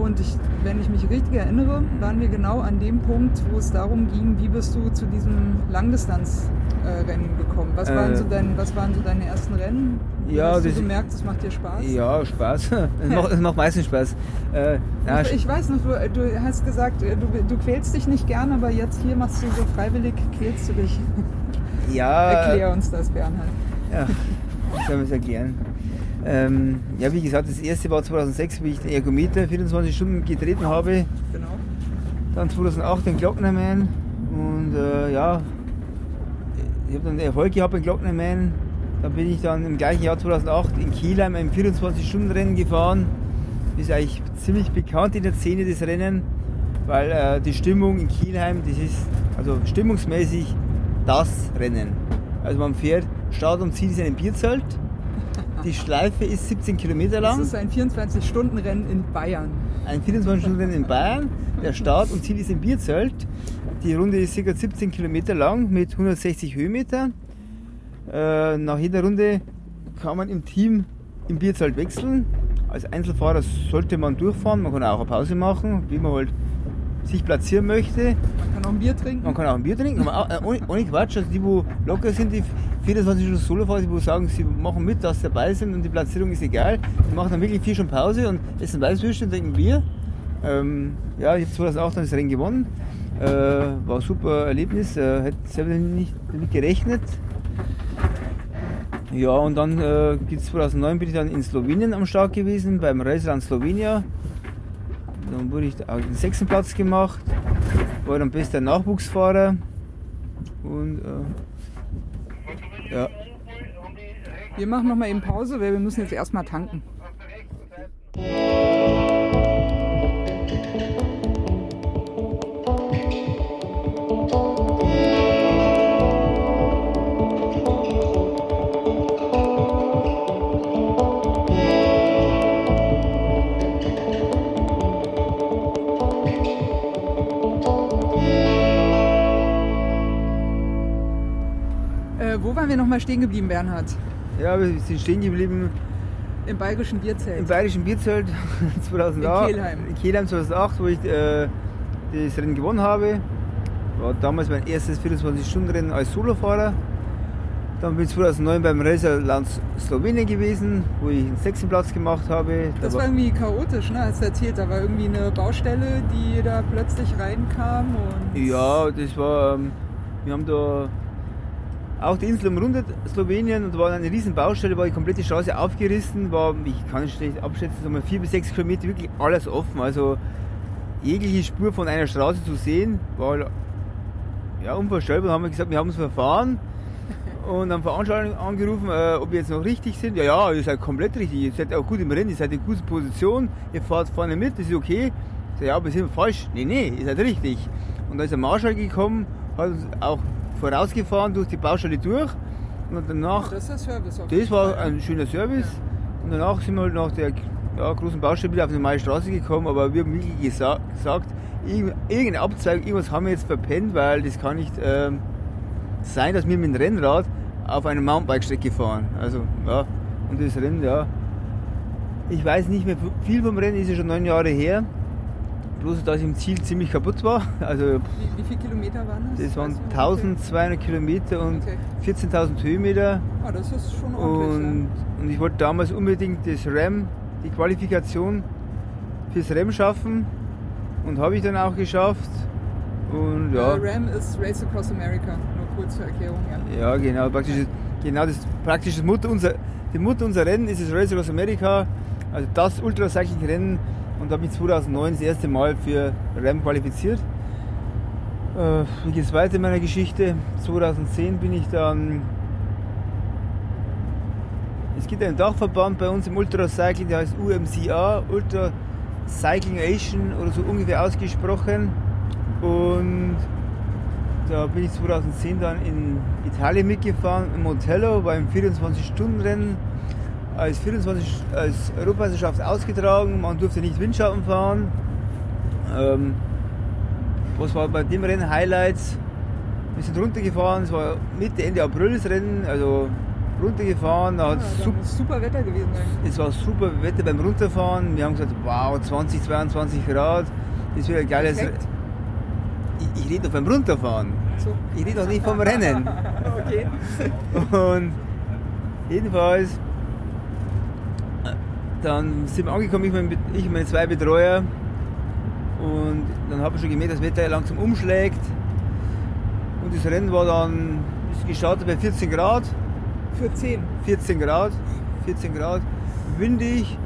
Und ich, wenn ich mich richtig erinnere, waren wir genau an dem Punkt, wo es darum ging, wie bist du zu diesem Langdistanzrennen gekommen? Was, waren Äh, so dein, was waren so deine ersten Rennen? Ja, hast du das- gemerkt, das macht dir Spaß? Ja, Spaß. Es macht, es macht meistens Spaß. Äh, na, Ich, ich weiß noch, du, du hast gesagt, äh, du, du quälst dich nicht gern, aber jetzt hier machst du so freiwillig, quälst du dich. ja, Erklär uns das, Bernhard. Ja, ich soll es erklären. Ähm, ja, wie gesagt, das erste war 2006, wie ich den Ergometer 24 Stunden getreten habe. Genau. Dann 2008 den Glocknerman. Und äh, ja, ich habe dann Erfolg gehabt beim Glocknerman. Dann bin ich dann im gleichen Jahr 2008 in Kielheim ein 24-Stunden-Rennen gefahren. Ist eigentlich ziemlich bekannt in der Szene des Rennen, weil äh, die Stimmung in Kielheim, das ist also stimmungsmäßig das Rennen. Also man fährt, Start und Ziel ist ein Bierzelt. Die Schleife ist 17 Kilometer Das lang. ist ein 24-Stunden-Rennen in Bayern. Ein 24-Stunden-Rennen in Bayern. Der Start und Ziel ist im Bierzelt. Die Runde ist ca. 17 Kilometer lang mit 160 Höhenmeter. Äh, nach jeder Runde kann man im Team im Bierzelt wechseln. Als Einzelfahrer sollte man durchfahren, man kann auch eine Pause machen, wie man halt sich platzieren möchte. Man kann auch ein Bier trinken. Man kann auch ein Bier trinken, äh, ohne, ohne Quatsch. Also die, wo locker sind, die 24 Stunden Solofahrer, die sagen, sie machen mit, dass sie dabei sind und die Platzierung ist egal. Die machen dann wirklich vier Stunden Pause und essen Weißwürste und trinken Bier. Ähm, ja, ich habe 2008 dann das Rennen gewonnen. Äh, war ein super Erlebnis. Äh, hätte selber nicht damit gerechnet. Ja, und dann äh, gibt's 2009 bin ich dann in Slowenien am Start gewesen, beim Raceland Slovenia. Dann wurde ich auch den sechsten Platz gemacht, war dann bester Nachwuchsfahrer. Und äh, ja, Wir machen noch mal eben Pause, weil wir müssen jetzt erstmal tanken. Äh, wo waren wir noch mal stehen geblieben, Bernhard? ja, wir sind stehen geblieben Im bayerischen Bierzelt. im bayerischen Bierzelt 2008. In Kelheim. In Kelheim 2008, wo ich äh, das Rennen gewonnen habe. War damals mein erstes 24-Stunden-Rennen als Solofahrer. Dann bin ich 2009 beim Racerland Slowenien gewesen, wo ich einen sechsten Platz gemacht habe. Da Das war irgendwie chaotisch, ne? Hast du erzählt, da war irgendwie eine Baustelle, die da plötzlich reinkam und. Ja, das war, ähm, wir haben da auch die Insel umrundet, Slowenien, und da war eine riesen Baustelle, war die komplette Straße aufgerissen, war, ich kann es schlecht abschätzen, sagen wir vier bis sechs Kilometer, wirklich alles offen, also jegliche Spur von einer Straße zu sehen, war ja unvorstellbar. Dann haben wir gesagt, wir haben uns verfahren und haben Veranstaltungen angerufen, äh, ob wir jetzt noch richtig sind. Ja, ja, ihr seid komplett richtig, ihr seid auch gut im Rennen, ihr seid in guter Position, ihr fahrt vorne mit, das ist okay. Ich sag, ja, aber wir sind falsch. Nee, nee, ihr seid richtig. Und da ist ein Marschall gekommen, hat uns auch vorausgefahren durch die Baustelle durch. Und danach, Das ist Service das war ein schöner Service. Und danach sind wir halt nach der ja, großen Baustelle wieder auf die normale Straße gekommen, aber wir haben wirklich gesa gesagt, irgend- irgendeine Abzweigung, irgendwas haben wir jetzt verpennt, weil das kann nicht ähm, sein, dass wir mit dem Rennrad auf einer Mountainbike-Strecke fahren. Also, ja, und das Rennen, ja. Ich weiß nicht mehr viel vom Rennen, ist ja schon neun Jahre her. Bloß, dass ich im Ziel ziemlich kaputt war. Also, Wie, wie viele Kilometer waren das? das waren Weißt du? 1200 Kilometer und Okay. 14.000 Höhenmeter. Ah, das ist schon ordentlich. Und, und ich wollte damals unbedingt das RAM, die Qualifikation fürs RAM schaffen. Und habe ich dann auch geschafft. Und ja. ja, Äh, RAM ist Race Across America, nur kurz zur Erklärung, ja. ja genau, praktisch, genau das praktisch das Mutter unser, die Mutter unser Rennen ist das Race Across America, also das Ultracycling-Rennen. Und da habe ich 2009 das erste Mal für RAM qualifiziert. Äh, wie geht es weiter in meiner Geschichte? 2010 bin ich dann es gibt einen Dachverband bei uns im Ultracycling, der heißt UMCA, Ultra Cycling Asian oder so ungefähr ausgesprochen. Und da bin ich 2010 dann in Italien mitgefahren, in Montello, war im 24-Stunden-Rennen als 24 als Europameisterschaft ausgetragen. Man durfte nicht Windschatten fahren. Ähm, was war bei dem Rennen Highlights? Wir sind runtergefahren, es war Mitte, Ende April das Rennen, also runtergefahren, da Ja, da super Wetter gewesen sein. es war super Wetter beim Runterfahren. Wir haben gesagt, wow, 20, 22 Grad. Das wird ein geiles. Perfekt. Ich, ich rede doch beim Runterfahren. So. Ich rede doch nicht vom Rennen. Okay. Und jedenfalls, dann sind wir angekommen, ich, mein, ich und meine zwei Betreuer. Und dann habe ich schon gemerkt, dass das Wetter langsam umschlägt. Und das Rennen war dann, ist gestartet bei 14 Grad. Für 10. 14 Grad, 14 Grad, windig.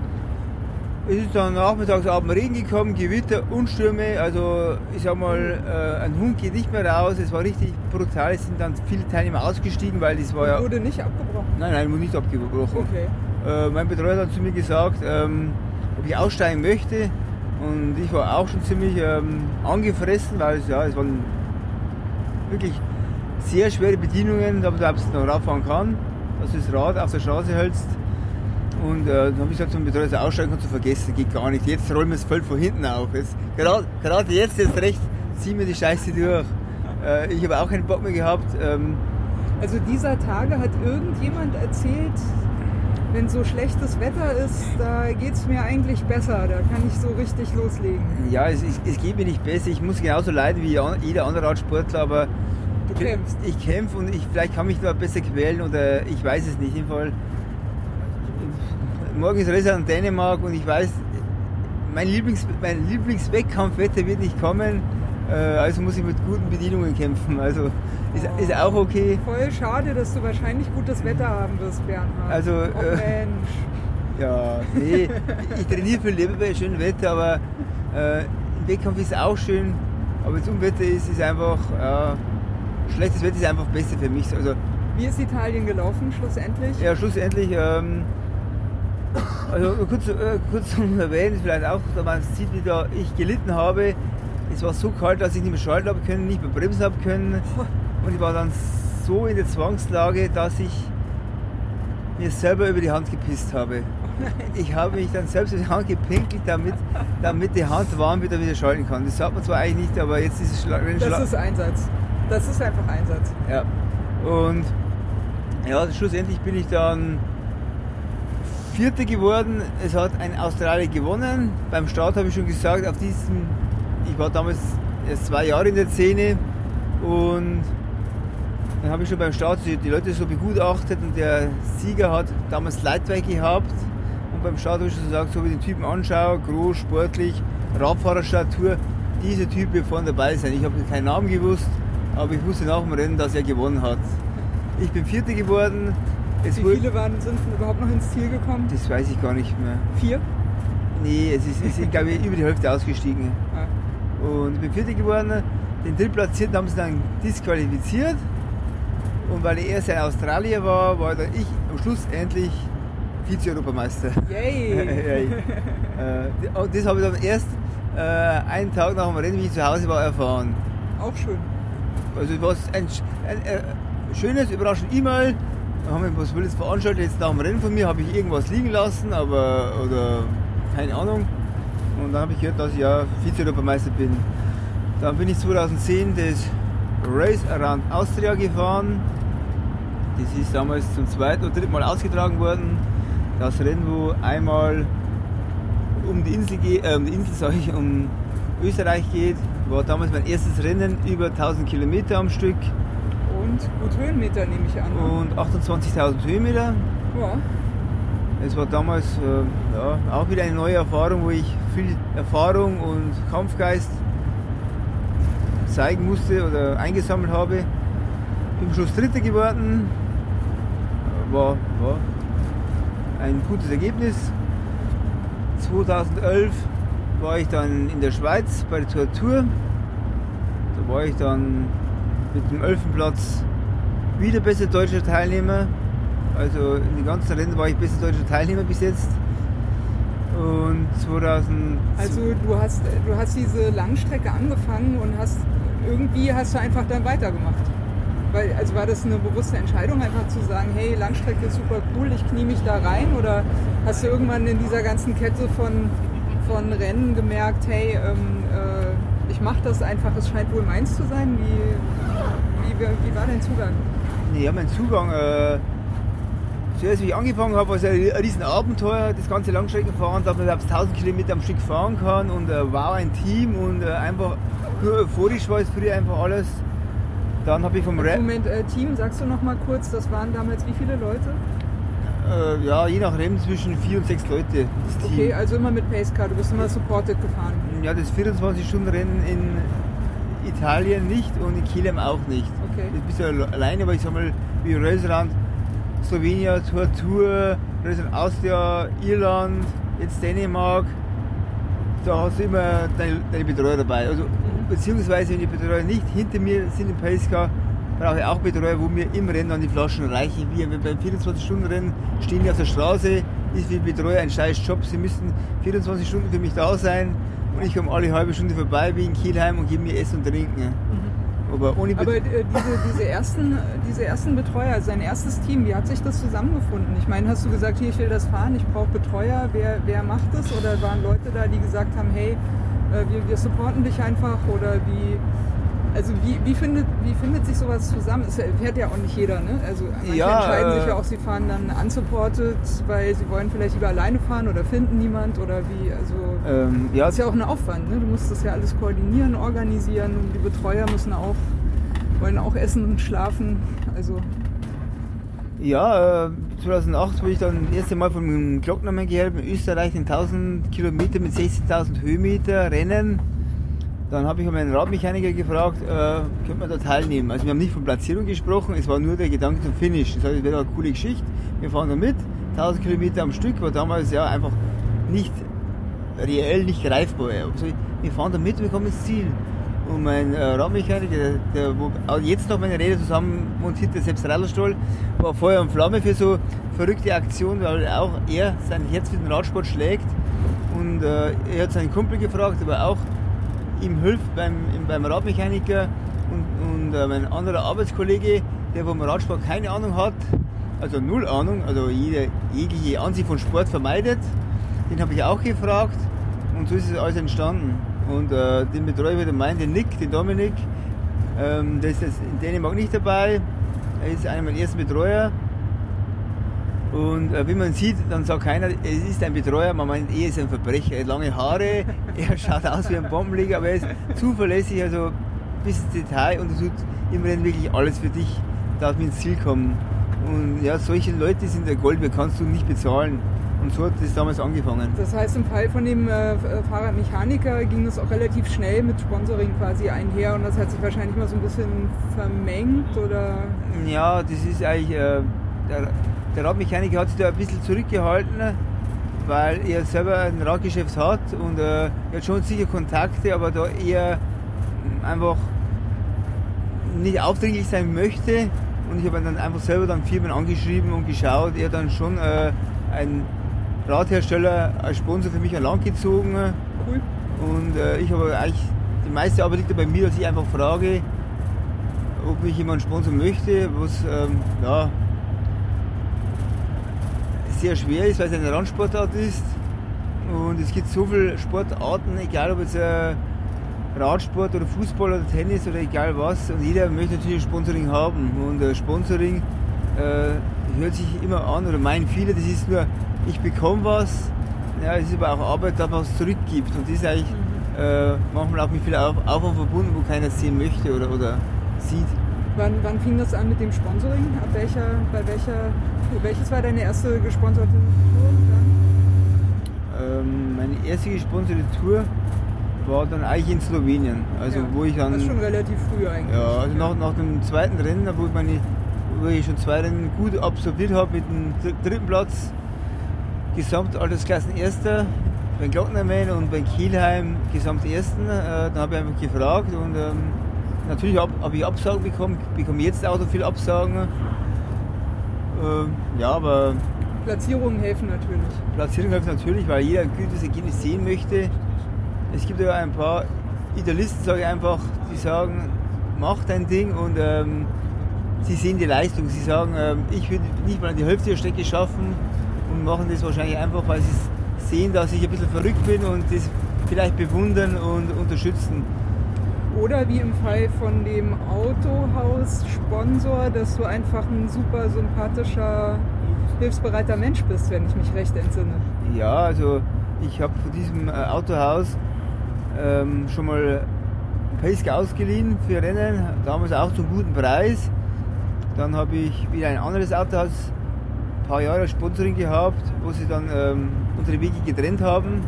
Es ist dann nachmittags Abend Regen gekommen, Gewitter und Stürme. Also ich sag mal, äh, ein Hund geht nicht mehr raus. Es war richtig brutal. Es sind dann viele Teilnehmer ausgestiegen, weil das war ja. Wurde nicht abgebrochen. Nein, nein, wurde nicht abgebrochen. Okay. Äh, mein Betreuer hat zu mir gesagt, ähm, ob ich aussteigen möchte. Und ich war auch schon ziemlich ähm, angefressen, weil es, ja, es waren wirklich sehr schwere Bedienungen, damit du überhaupt noch rauffahren kann, dass du das Rad auf der Straße hältst. Und äh, dann habe ich gesagt zum Betreuer, also aussteigen kannst du vergessen, geht gar nicht. Jetzt rollen wir das Feld von hinten auf. Gerade, gerade jetzt, jetzt recht, ziehen wir die Scheiße durch. Äh, ich habe auch keinen Bock mehr gehabt. Ähm, Also dieser Tage hat irgendjemand erzählt, wenn so schlechtes Wetter ist, da geht es mir eigentlich besser. Da kann ich so richtig loslegen. Ja, es, es, es geht mir nicht besser. Ich muss genauso leiden wie jeder andere Radsportler, aber Du kämpfst. ich kämpfe und ich, vielleicht kann mich da besser quälen oder ich weiß es nicht. Im Fall, morgen ist Reise in Dänemark und ich weiß, mein, Lieblings, mein Lieblingswettkampfwetter wird nicht kommen. Äh, also muss ich mit guten Bedienungen kämpfen. Also ist, ist auch okay. Voll schade, dass du wahrscheinlich gutes Wetter haben wirst, Bernhard. Also, oh, äh, Mensch. Ja, nee, ich trainiere für Leben bei schönem Wetter, aber äh, im Wettkampf ist es auch schön. Aber wenn es Unwetter ist, ist einfach, äh, schlechtes Wetter ist einfach besser für mich. Also, Wie ist Italien gelaufen schlussendlich? ja, schlussendlich, ähm, also kurz, äh, kurz zum Erwähnen, vielleicht auch, da man sieht, wie da ich gelitten habe. Es war so kalt, dass ich nicht mehr schalten habe können, nicht mehr bremsen habe können. Und ich war dann so in der Zwangslage, dass ich mir selber über die Hand gepisst habe. Ich habe mich dann selbst über die Hand gepinkelt, damit, damit die Hand warm und wieder schalten kann. Das sagt man zwar eigentlich nicht, aber jetzt ist es schla Rennen Das ist Einsatz. Das ist einfach Einsatz. ja. Und ja, schlussendlich bin ich dann Vierter geworden. Es hat ein Australier gewonnen. Beim Start habe ich schon gesagt, auf diesem, ich war damals erst zwei Jahre in der Szene und Dann habe ich schon beim Start die Leute so begutachtet und der Sieger hat damals Leitwerk gehabt. Und beim Start habe ich schon gesagt, so wie ich den Typen anschaue, groß, sportlich, Radfahrerstatur, dieser Typ wird vorne dabei sein. Ich habe keinen Namen gewusst, aber ich wusste nach dem Rennen, dass er gewonnen hat. Ich bin Vierter geworden. Es Wie viele waren, sind überhaupt noch ins Ziel gekommen? Das weiß ich gar nicht mehr. Vier? Nee, es ist, es ist glaube ich, über die Hälfte ausgestiegen. Und ich bin Vierter geworden. Den Drittplatzierten haben sie dann disqualifiziert. Und weil er erst ein Australier war, war dann ich am Schluss endlich Vize-Europameister. Yay! Äh, das habe ich dann erst äh, einen Tag nach dem Rennen, wie ich zu Hause war, erfahren. Auch schön. Also es war ein, ein, ein schönes, überraschendes E-Mail. Da haben wir was will jetzt veranstaltet, jetzt nach dem Rennen von mir habe ich irgendwas liegen lassen, aber oder keine Ahnung. Und dann habe ich gehört, dass ich ja Vize-Europameister bin. Dann bin ich 2010 das Race Around Austria gefahren. Das ist damals zum zweiten oder dritten Mal ausgetragen worden. Das Rennen, wo einmal um die Insel geht, äh, um die Insel sage ich, um Österreich geht, war damals mein erstes Rennen über 1000 Kilometer am Stück. Und gut Höhenmeter nehme ich an. Ne? Und 28.000 Höhenmeter. Ja. Es war damals äh, ja, auch wieder eine neue Erfahrung, wo ich viel Erfahrung und Kampfgeist zeigen musste oder eingesammelt habe. Bin Schluss Dritter geworden. War, war ein gutes Ergebnis. 2011 war ich dann in der Schweiz bei der Tour Tour. Da war ich dann mit dem 11. Platz wieder bester deutscher Teilnehmer. Also in den ganzen Rennen war ich bester deutscher Teilnehmer bis jetzt. Und 2000. Also du hast, du hast diese Langstrecke angefangen und hast irgendwie hast du einfach dann weitergemacht. Weil, also war das eine bewusste Entscheidung, einfach zu sagen, hey, Langstrecke ist super cool, ich knie mich da rein? Oder hast du irgendwann in dieser ganzen Kette von, von Rennen gemerkt, hey, ähm, äh, ich mache das einfach, es scheint wohl meins zu sein? Wie, wie, wie war dein Zugang? Ja, mein Zugang, äh, zuerst wie ich angefangen habe, war es ein riesen Abenteuer, das ganze Langstreckenfahren, dass man selbst 1000 Kilometer am Stück fahren kann und äh, wow, ein Team und äh, einfach nur euphorisch war es früher einfach alles. Dann habe ich vom Rap. Moment, äh, Team, sagst du noch mal kurz, das waren damals wie viele Leute? Äh, ja, je nach Rennen zwischen vier und sechs Leute. Okay, also immer mit Pacecar, du bist immer supported gefahren. Ja, das 24-Stunden-Rennen in Italien nicht und in Kielheim auch nicht. Okay. Das bist du alleine, aber ich sag mal, wie Rösrand, Slowenien, Tour, Rösrand Austria, Irland, jetzt Dänemark. Da hast du immer deine, deine Betreuer dabei. Also beziehungsweise wenn die Betreuer nicht hinter mir sind im Pacecar, brauche ich auch Betreuer, wo mir im Rennen an die Flaschen reichen. Wie beim 24-Stunden-Rennen stehen die auf der Straße, ist die Betreuer ein scheiß Job. Sie müssen 24 Stunden für mich da sein und ich komme alle halbe Stunde vorbei wie in Kielheim und gebe mir Essen und Trinken. Mhm. Aber, ohne Aber äh, diese, diese, ersten, diese ersten Betreuer, sein erstes Team, wie hat sich das zusammengefunden? Ich meine, hast du gesagt, hier, ich will das fahren, ich brauche Betreuer, wer, wer macht das? Oder waren Leute da, die gesagt haben, hey, äh, wir, wir supporten dich einfach oder wie, also wie, wie, findet, wie findet sich sowas zusammen? Es fährt ja auch nicht jeder, ne? Also manche ja, entscheiden äh, sich ja auch, sie fahren dann unsupported, weil sie wollen vielleicht lieber alleine fahren oder finden niemand oder wie, also ähm, ja. ist ja auch ein Aufwand, ne? Du musst das ja alles koordinieren, organisieren und die Betreuer müssen auch, wollen auch essen und schlafen, also ja, 2008 wurde ich dann das erste Mal von einem Glocknermann gehelfen in Österreich in 1000 Kilometer mit 16.000 Höhenmeter Rennen. Dann habe ich meinen Radmechaniker gefragt, äh, könnte man da teilnehmen. Also wir haben nicht von Platzierung gesprochen, es war nur der Gedanke zum Finish. Das heißt, es wäre eine coole Geschichte. Wir fahren da mit, 1000 Kilometer am Stück, war damals ja einfach nicht reell, nicht greifbar. Also wir fahren da mit, wir kommen ins Ziel. Und mein äh, Radmechaniker, der, der wo jetzt noch meine Räder zusammen montiert, der selbst Radlstall, war Feuer und Flamme für so verrückte Aktionen, weil auch er sein Herz für den Radsport schlägt. Und äh, er hat seinen Kumpel gefragt, aber auch ihm hilft beim, beim Radmechaniker und, und äh, mein anderer Arbeitskollege, der vom Radsport keine Ahnung hat, also null Ahnung, also jede, jegliche Ansicht von Sport vermeidet, den habe ich auch gefragt und so ist es alles entstanden. Und äh, den Betreuer wieder meinen, den Nick, den Dominik, ähm, der ist jetzt in Dänemark nicht dabei. Er ist einer meiner ersten Betreuer. Und äh, wie man sieht, dann sagt keiner, es ist ein Betreuer, man meint, er ist ein Verbrecher. Er hat lange Haare, er schaut aus wie ein Bombenleger, aber er ist zuverlässig, also bis ins Detail und er tut im Rennen wirklich alles für dich. darf man ins Ziel kommen. Und ja, solche Leute sind der Gold, kannst du nicht bezahlen. Und so hat das damals angefangen. Das heißt, im Fall von dem äh, Fahrradmechaniker ging das auch relativ schnell mit Sponsoring quasi einher und das hat sich wahrscheinlich mal so ein bisschen vermengt oder? Ja, das ist eigentlich, äh, der, der Radmechaniker hat sich da ein bisschen zurückgehalten, weil er selber ein Radgeschäft hat und äh, er hat schon sicher Kontakte, aber da eher einfach nicht aufdringlich sein möchte. Und ich habe dann einfach selber dann Firmen angeschrieben und geschaut. Er dann schon äh, ein Radhersteller als Sponsor für mich an Land gezogen. Cool. Und äh, ich habe eigentlich, die meiste Arbeit liegt ja bei mir, dass ich einfach frage, ob mich jemand sponsern möchte, was ähm, ja, sehr schwer ist, weil es eine Randsportart ist. Und es gibt so viele Sportarten, egal ob es äh, Radsport oder Fußball oder Tennis oder egal was. Und jeder möchte natürlich Sponsoring haben. Und äh, Sponsoring äh, hört sich immer an, oder meinen viele, das ist nur ich bekomme was, ja, es ist aber auch Arbeit, dass man was zurückgibt. Und das ist eigentlich mhm. äh, manchmal auch mit viel Aufwand verbunden, wo keiner sehen möchte oder, oder sieht. Wann, wann fing das an mit dem Sponsoring? Ab welcher, bei welcher, welches war deine erste gesponserte Tour ähm, meine erste gesponserte Tour war dann eigentlich in Slowenien. Also ja, wo ich dann. Das ist schon relativ früh eigentlich. Ja, also nach, nach dem zweiten Rennen, wo ich, meine, wo ich schon zwei Rennen gut absolviert habe mit dem dritten Platz Gesamtaltersklassen Erster beim Glockenmann und beim Kielheim Gesamtersten. Äh, dann habe ich einfach gefragt und ähm, natürlich habe hab ich Absagen bekommen, bekomme jetzt auch so viele Absagen. Äh, ja, aber. Platzierungen helfen natürlich. Platzierungen helfen natürlich, weil jeder ein gutes Ergebnis sehen möchte. Es gibt ja ein paar Idealisten, sage ich einfach, die sagen, mach dein Ding und ähm, sie sehen die Leistung. Sie sagen, ähm, ich würde nicht mal die Hälfte der Strecke schaffen und machen das wahrscheinlich einfach, weil sie sehen, dass ich ein bisschen verrückt bin und das vielleicht bewundern und unterstützen. Oder wie im Fall von dem Autohaus-Sponsor, dass du einfach ein super sympathischer, hilfsbereiter Mensch bist, wenn ich mich recht entsinne. Ja, also ich habe von diesem äh, Autohaus ähm, schon mal Pace ausgeliehen für Rennen, damals auch zum guten Preis. Dann habe ich wieder ein anderes Autohaus paar Jahre Sponsoring gehabt, wo sie dann ähm, unsere Wege getrennt haben.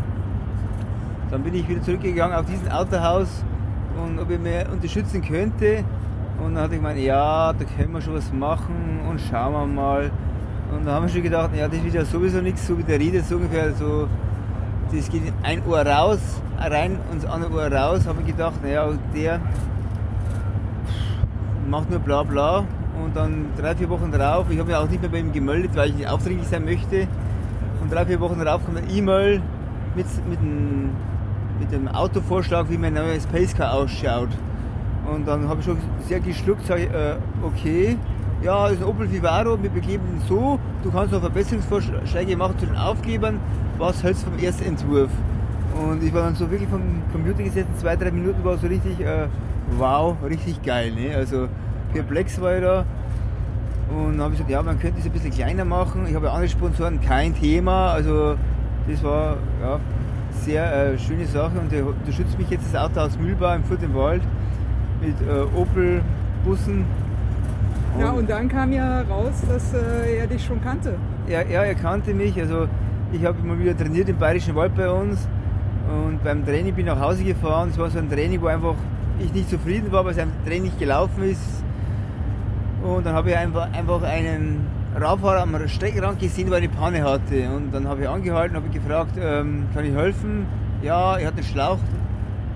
Dann bin ich wieder zurückgegangen auf diesen Autohaus und ob er mir unterstützen könnte. Und dann hatte ich gemeint, ja, da können wir schon was machen und schauen wir mal. Und da haben wir schon gedacht, ja, das wird ja sowieso nichts, so wie der redet, so ungefähr so, das geht in ein Ohr raus, rein und das andere Ohr raus. Habe ich gedacht, naja, der macht nur bla bla und dann drei, vier Wochen drauf, ich habe mich auch nicht mehr bei ihm gemeldet, weil ich nicht aufdringlich sein möchte. Und drei, vier Wochen drauf kommt eine E-Mail mit, mit, dem, mit dem Autovorschlag, wie mein neues Pacecar ausschaut. Und dann habe ich schon sehr geschluckt, sage ich, äh, okay, ja, das ist ein Opel Vivaro, wir bekleben ihn so, du kannst noch Verbesserungsvorschläge machen zu den Aufklebern, was hältst du vom ersten Entwurf? Und ich war dann so wirklich vom Computer gesessen, zwei, drei Minuten war so richtig, äh, wow, richtig geil. Ne? Also perplex war ich da. Und dann habe ich gesagt, ja, man könnte es ein bisschen kleiner machen. Ich habe ja andere Sponsoren, kein Thema. Also das war ja sehr äh, schöne Sache und der unterstützt mich jetzt das Auto aus Mühlbau im Furt im Wald mit äh, Opel-Bussen. Ja, und dann kam ja raus, dass äh, er dich schon kannte. Ja, ja, er kannte mich. Also ich habe immer wieder trainiert im Bayerischen Wald bei uns und beim Training bin ich nach Hause gefahren. Es war so ein Training, wo einfach ich nicht zufrieden war, weil sein Training nicht gelaufen ist und dann habe ich einfach, einfach einen Radfahrer am Streckenrand gesehen, weil er eine Panne hatte. Und dann habe ich angehalten, habe gefragt, ähm, kann ich helfen? Ja, er hat einen Schlauch,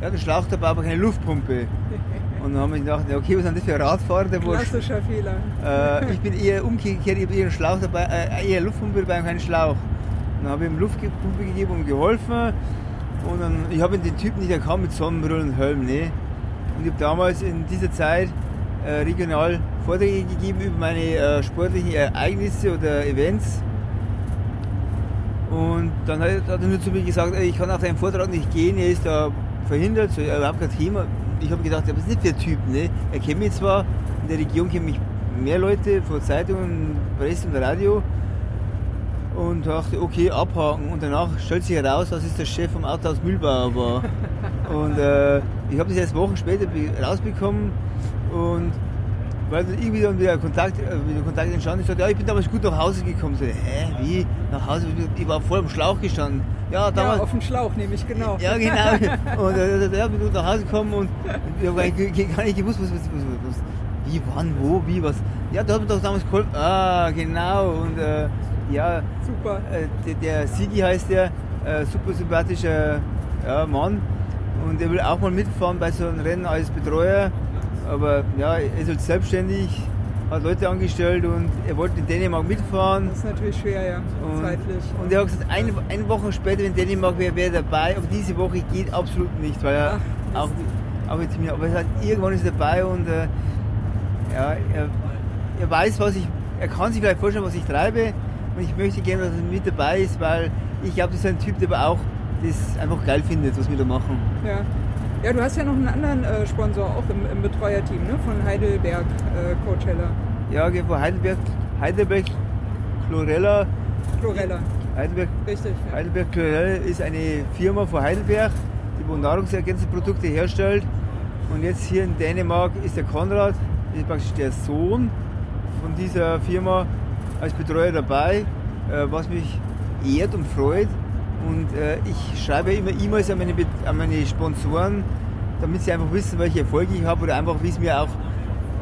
er hat einen Schlauch dabei, aber keine Luftpumpe. Und dann haben wir gedacht, okay, was sind das für Radfahrer? Der Klassischer Fehler. Äh, ich bin eher umgekehrt, ich habe eher einen Schlauch dabei, äh, eher Luftpumpe dabei und keinen Schlauch. dann habe ich ihm Luftpumpe gegeben und geholfen. Und dann, ich habe den Typen nicht erkannt mit Sonnenbrille und Helm, ne? Und ich habe damals in dieser Zeit äh, regional Vorträge gegeben über meine äh, sportlichen Ereignisse oder Events. Und dann hat, hat er nur zu mir gesagt, ich kann auf deinen Vortrag nicht gehen, er ist da verhindert, so, überhaupt kein Thema. Ich habe gedacht, was ist nicht für ein Typ? Ne? Er kennt mich zwar, in der Region kennen mich mehr Leute von Zeitungen, Presse und Radio. Und dachte, okay, abhaken. Und danach stellt sich heraus, dass es der Chef vom Autohaus Mühlbauer war. und äh, ich habe das erst Wochen später rausbekommen und weil dann irgendwie dann wieder Kontakt, äh, wieder Kontakt entstanden. Ich sagte, ja, ich bin damals gut nach Hause gekommen. So, hä, wie? Nach Hause? Ich war voll am Schlauch gestanden. Ja, damals. Ja, auf dem Schlauch nehme ich genau. Ja, genau. Und äh, ja, bin gut nach Hause gekommen und ich habe gar nicht, gar nicht gewusst, was, was, was, was, wie, wann, wo, wie, was. Ja, da hat mir doch damals geholfen. Ah, genau. Und äh, ja, Super. äh, der, der Sigi heißt der, äh, super sympathischer Mann. Und er will auch mal mitfahren bei so einem Rennen als Betreuer. Aber ja, er ist halt selbstständig, hat Leute angestellt und er wollte in Dänemark mitfahren. Das ist natürlich schwer, ja, Und, zeitlich. und er hat gesagt, eine, eine Woche später, wenn Dänemark wäre, er dabei. Aber diese Woche geht absolut nicht, weil er Ach, auch, auch mit mir, aber er hat, irgendwann ist er dabei und äh, ja, er, er weiß, was ich, er kann sich vielleicht vorstellen, was ich treibe. Und ich möchte gerne, dass er mit dabei ist, weil ich glaube, das ist ein Typ, der aber auch das einfach geil findet, was wir da machen. Ja. Ja, du hast ja noch einen anderen äh, Sponsor auch im, im Betreuerteam, ne? von Heidelberg äh, Coachella. Ja, okay, von Heidelberg, Heidelberg Chlorella. Chlorella, Heidelberg, richtig. Ja. Heidelberg Chlorella ist eine Firma von Heidelberg, die wo Nahrungsergänzungsprodukte herstellt. Und jetzt hier in Dänemark ist der Konrad, ist praktisch der Sohn von dieser Firma als Betreuer dabei, äh, was mich ehrt und freut. Und äh, ich schreibe immer E-Mails an meine, an meine Sponsoren, damit sie einfach wissen, welche Erfolge ich habe oder einfach, wie es mir auch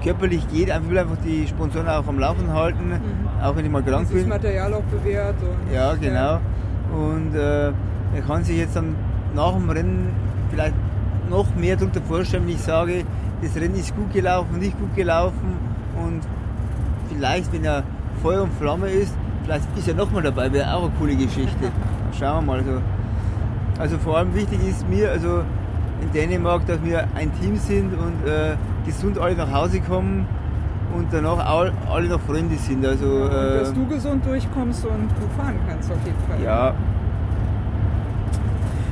körperlich geht. Einfach will einfach die Sponsoren auch am Laufen halten, auch wenn ich mal krank das bin. Material auch bewährt. Ja, genau. Und äh, er kann sich jetzt dann nach dem Rennen vielleicht noch mehr darunter vorstellen, wenn ich sage, das Rennen ist gut gelaufen, nicht gut gelaufen und vielleicht, wenn er Feuer und Flamme ist, vielleicht ist er nochmal dabei, wäre auch eine coole Geschichte. Schauen wir mal. Also, also vor allem wichtig ist mir, also in Dänemark, dass wir ein Team sind und äh, gesund alle nach Hause kommen und danach all, alle noch Freunde sind. Also, Und äh, dass du gesund durchkommst und gut fahren kannst auf jeden Fall. ja,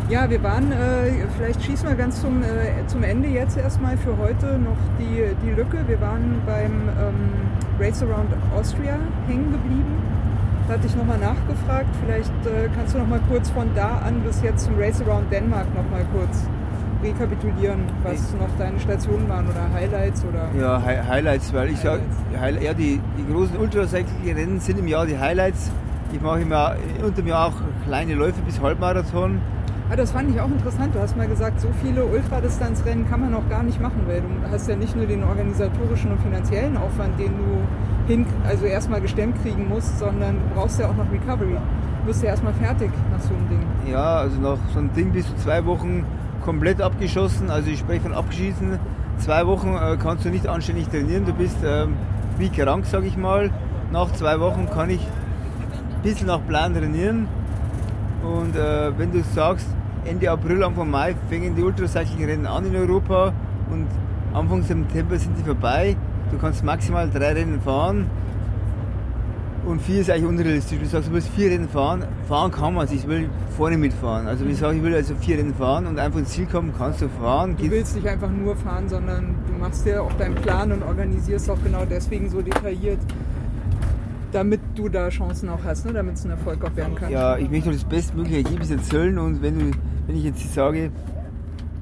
Ja, wir waren, äh, vielleicht schießen wir ganz zum, äh, zum Ende jetzt erstmal für heute noch die, die Lücke. Wir waren beim ähm, Race Around Austria hängen geblieben. Da hatte ich nochmal nachgefragt. Vielleicht äh, kannst du noch mal kurz von da an bis jetzt zum Race Around Denmark nochmal kurz rekapitulieren, was noch deine Stationen waren oder Highlights oder. Ja, Hi Highlights, weil ich sage, ja, die, die großen Ultracycling-Rennen sind im Jahr die Highlights. Ich mache immer unter mir auch kleine Läufe bis Halbmarathon. Ah, das fand ich auch interessant. Du hast mal gesagt, so viele Ultradistanzrennen kann man noch gar nicht machen, weil du hast ja nicht nur den organisatorischen und finanziellen Aufwand, den du hin, also erstmal gestemmt kriegen musst, sondern du brauchst ja auch noch Recovery. Du bist ja erstmal fertig nach so einem Ding. Ja, also nach so einem Ding bist du zwei Wochen komplett abgeschossen. Also ich spreche von abgeschießen. Zwei Wochen äh, kannst du nicht anständig trainieren. Du bist ähm, wie krank, sage ich mal. Nach zwei Wochen kann ich ein bisschen nach Plan trainieren. Und äh, wenn du sagst, Ende April, Anfang Mai fängen die Ultracycling-Rennen an in Europa und Anfang September sind die vorbei. Du kannst maximal drei Rennen fahren und vier ist eigentlich unrealistisch. Du sagst, du willst vier Rennen fahren. Fahren kann man, ich will vorne mitfahren. Also ich sage, ich will also vier Rennen fahren und einfach ins Ziel kommen, kannst du fahren. Du willst nicht einfach nur fahren, sondern du machst ja auch deinen Plan und organisierst auch genau deswegen so detailliert, damit du da Chancen auch hast, ne? damit es ein Erfolg auch werden kann. Ja, ich möchte das bestmögliche Ergebnis erzielen und wenn, du, wenn ich jetzt sage,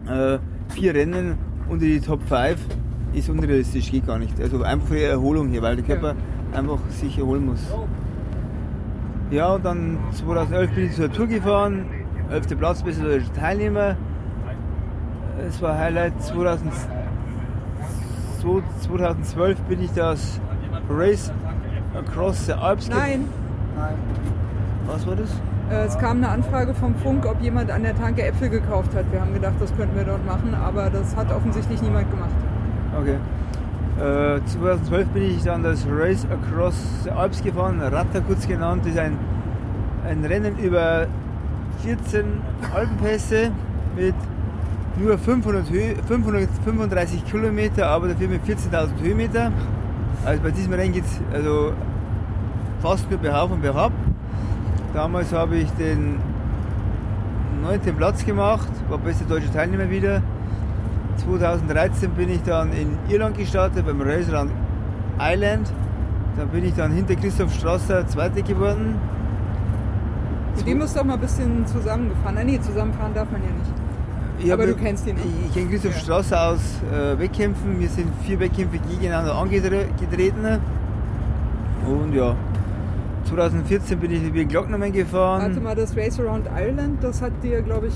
äh, vier Rennen unter die Top 5 ist unrealistisch, geht gar nicht. Also einfach für die Erholung hier, weil der Körper einfach sich erholen muss. Ja, und dann 2011 bin ich zur Tour gefahren, 11. Platz, bester deutscher Teilnehmer. Es war Highlight 2000, 2012 bin ich das Race Across the Alps. Nein, Was war das? Äh, Es kam eine Anfrage vom Funk, ob jemand an der Tanke Äpfel gekauft hat. Wir haben gedacht, das könnten wir dort machen, aber das hat offensichtlich niemand gemacht. Okay. Äh, 2012 bin ich dann das Race Across the Alps gefahren, Ratta kurz genannt. Das ist ein, ein Rennen über 14 Alpenpässe mit nur 500 Höhe, 535 Kilometer, aber dafür mit 14.000 Höhenmeter. Also bei diesem Rennen geht es also fast nur bergauf und bergab. Damals habe ich den 9. Platz gemacht, war bester deutscher Teilnehmer wieder. 2013 bin ich dann in Irland gestartet, beim Raceland Island. Da bin ich dann hinter Christoph Strasser Zweiter geworden. Mit dem ist doch mal ein bisschen zusammengefahren. Ah, nee, zusammenfahren darf man ja nicht. Ich Aber du kennst ihn. Ich, ich kenne Christoph Ja. Strasser aus äh, Wettkämpfen. Wir sind vier Wettkämpfe gegeneinander angetreten. Und ja, 2014 bin ich wie Glocknermann gefahren. Warte mal, das Race Around Ireland, das hat dir, glaube ich,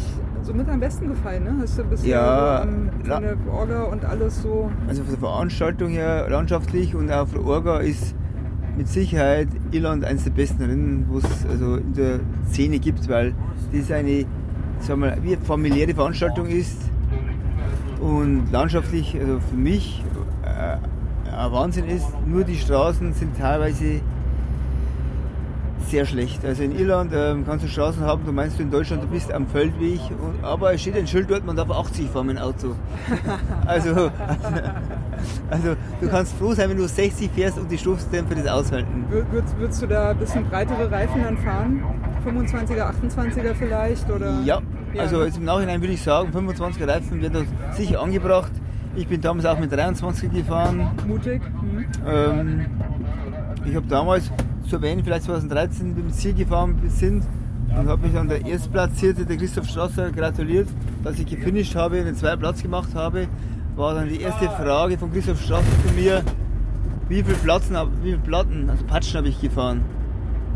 so mit am besten gefallen, ne? Hast du bisher Ja, so, la- von der Orga und alles so. Also von der Veranstaltung her, landschaftlich und auch von der Orga ist mit Sicherheit Irland eines der besten Rennen, was es also in der Szene gibt, weil das eine, sagen wir, wie familiäre Veranstaltung ist und landschaftlich, also für mich äh, ein Wahnsinn ist. Nur die Straßen sind teilweise sehr schlecht. Also in Irland ähm, kannst du Straßen haben, du meinst du in Deutschland, du bist am Feldweg, und, aber es steht ein Schild dort, man darf 80 fahren mit dem Auto. Also, also du kannst froh sein, wenn du 60 fährst und die Stoßdämpfer das aushalten. Wür- Würdest, würdest du da ein bisschen breitere Reifen dann fahren? 25er, 28er vielleicht? Oder? Ja, also ne? jetzt im Nachhinein würde ich sagen, 25 Reifen werden da sicher angebracht. Ich bin damals auch mit 23 gefahren. Mutig. Hm. Ähm, ich habe damals zu erwähnen, vielleicht 2013 mit dem Ziel gefahren sind und habe mich an der Erstplatzierte, der Christoph Strasser, gratuliert, dass ich gefinisht habe und den zweiten Platz gemacht habe. War dann die erste Frage von Christoph Strasser zu mir, wie viele Platten, wie viele Platten, also Patschen habe ich gefahren.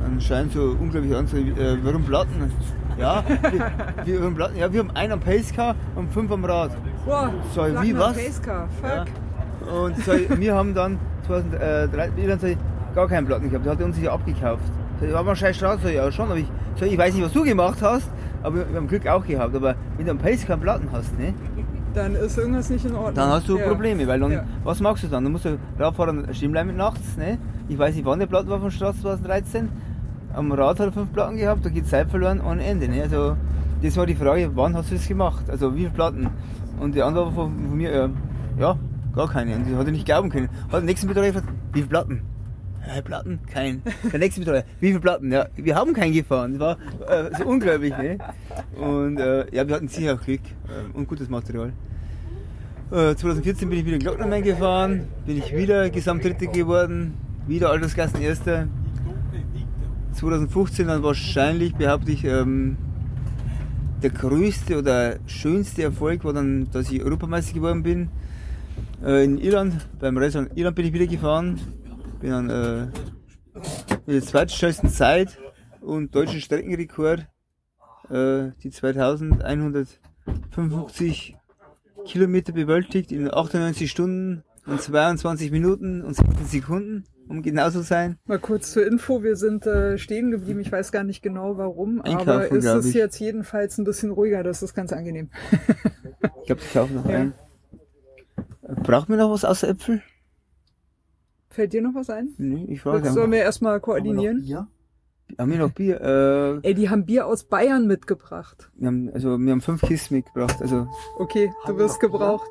Anscheinend so unglaublich an, so, äh, warum Platten? Ja, wir, wir, warum Platten? ja, wir haben einen am Pacecar und fünf am Rad. Boah, So, wie was? Pacecar, fuck. Ja. Und so, wir haben dann 2003 Irland so, gar keinen Platten gehabt, der hat uns ja abgekauft. So, war mal scheiß Straße, ja schon, aber ich, so, ich weiß nicht, was du gemacht hast, aber wir haben Glück auch gehabt. Aber wenn du am Pace keinen Platten hast, ne, Dann ist irgendwas nicht in Ordnung. dann hast du Ja. Probleme, weil dann, Ja. was machst du dann? Dann musst du Radfahren stehen bleiben nachts, ne? Ich weiß nicht, wann der Platten war von Straße 2013. Am Rad hat er fünf Platten gehabt, da geht Zeit verloren ohne Ende, ne? Also, das war die Frage, wann hast du das gemacht? Also, wie viele Platten? Und die Antwort von, von mir, äh, ja, gar keine. Und die hat er nicht glauben können. Hat den nächsten Betreuer gefragt, wie viele Platten? Ja, Platten? Kein. Der nächste Betreuer, wie viele Platten? Ja, wir haben keinen gefahren. Das war äh, so unglaublich, ne? Und äh, ja, wir hatten sicher auch Glück äh, und gutes Material. Äh, 2014 bin ich wieder in Glocknermann gefahren, bin ich wieder Gesamtdritter geworden, wieder Altersklassen Erster. 2015 dann wahrscheinlich, behaupte ich, ähm, der größte oder schönste Erfolg war dann, dass ich Europameister geworden bin. Äh, in Irland, beim Race Irland bin ich wieder gefahren. Bin dann äh, mit der zweitschnellsten Zeit und deutschen Streckenrekord äh, die 2155 Kilometer bewältigt in 98 Stunden und 22 Minuten und 17 Sekunden, um genau zu sein. Mal kurz zur Info, wir sind äh, stehen geblieben. Ich weiß gar nicht genau warum, Einkaufen, aber ist es ich. jetzt jedenfalls ein bisschen ruhiger. Das ist ganz angenehm. Ich glaube, ich kaufe noch Ja. einen. Braucht mir noch was außer Äpfel? Fällt dir noch was ein? Nee, ich frage Sollen einfach. wir erstmal koordinieren? Ja. Haben wir noch Bier? Äh, Ey, die haben Bier aus Bayern mitgebracht. wir haben, also, wir haben fünf Kisten mitgebracht. Also, Okay, du Haben wir wirst noch Bier?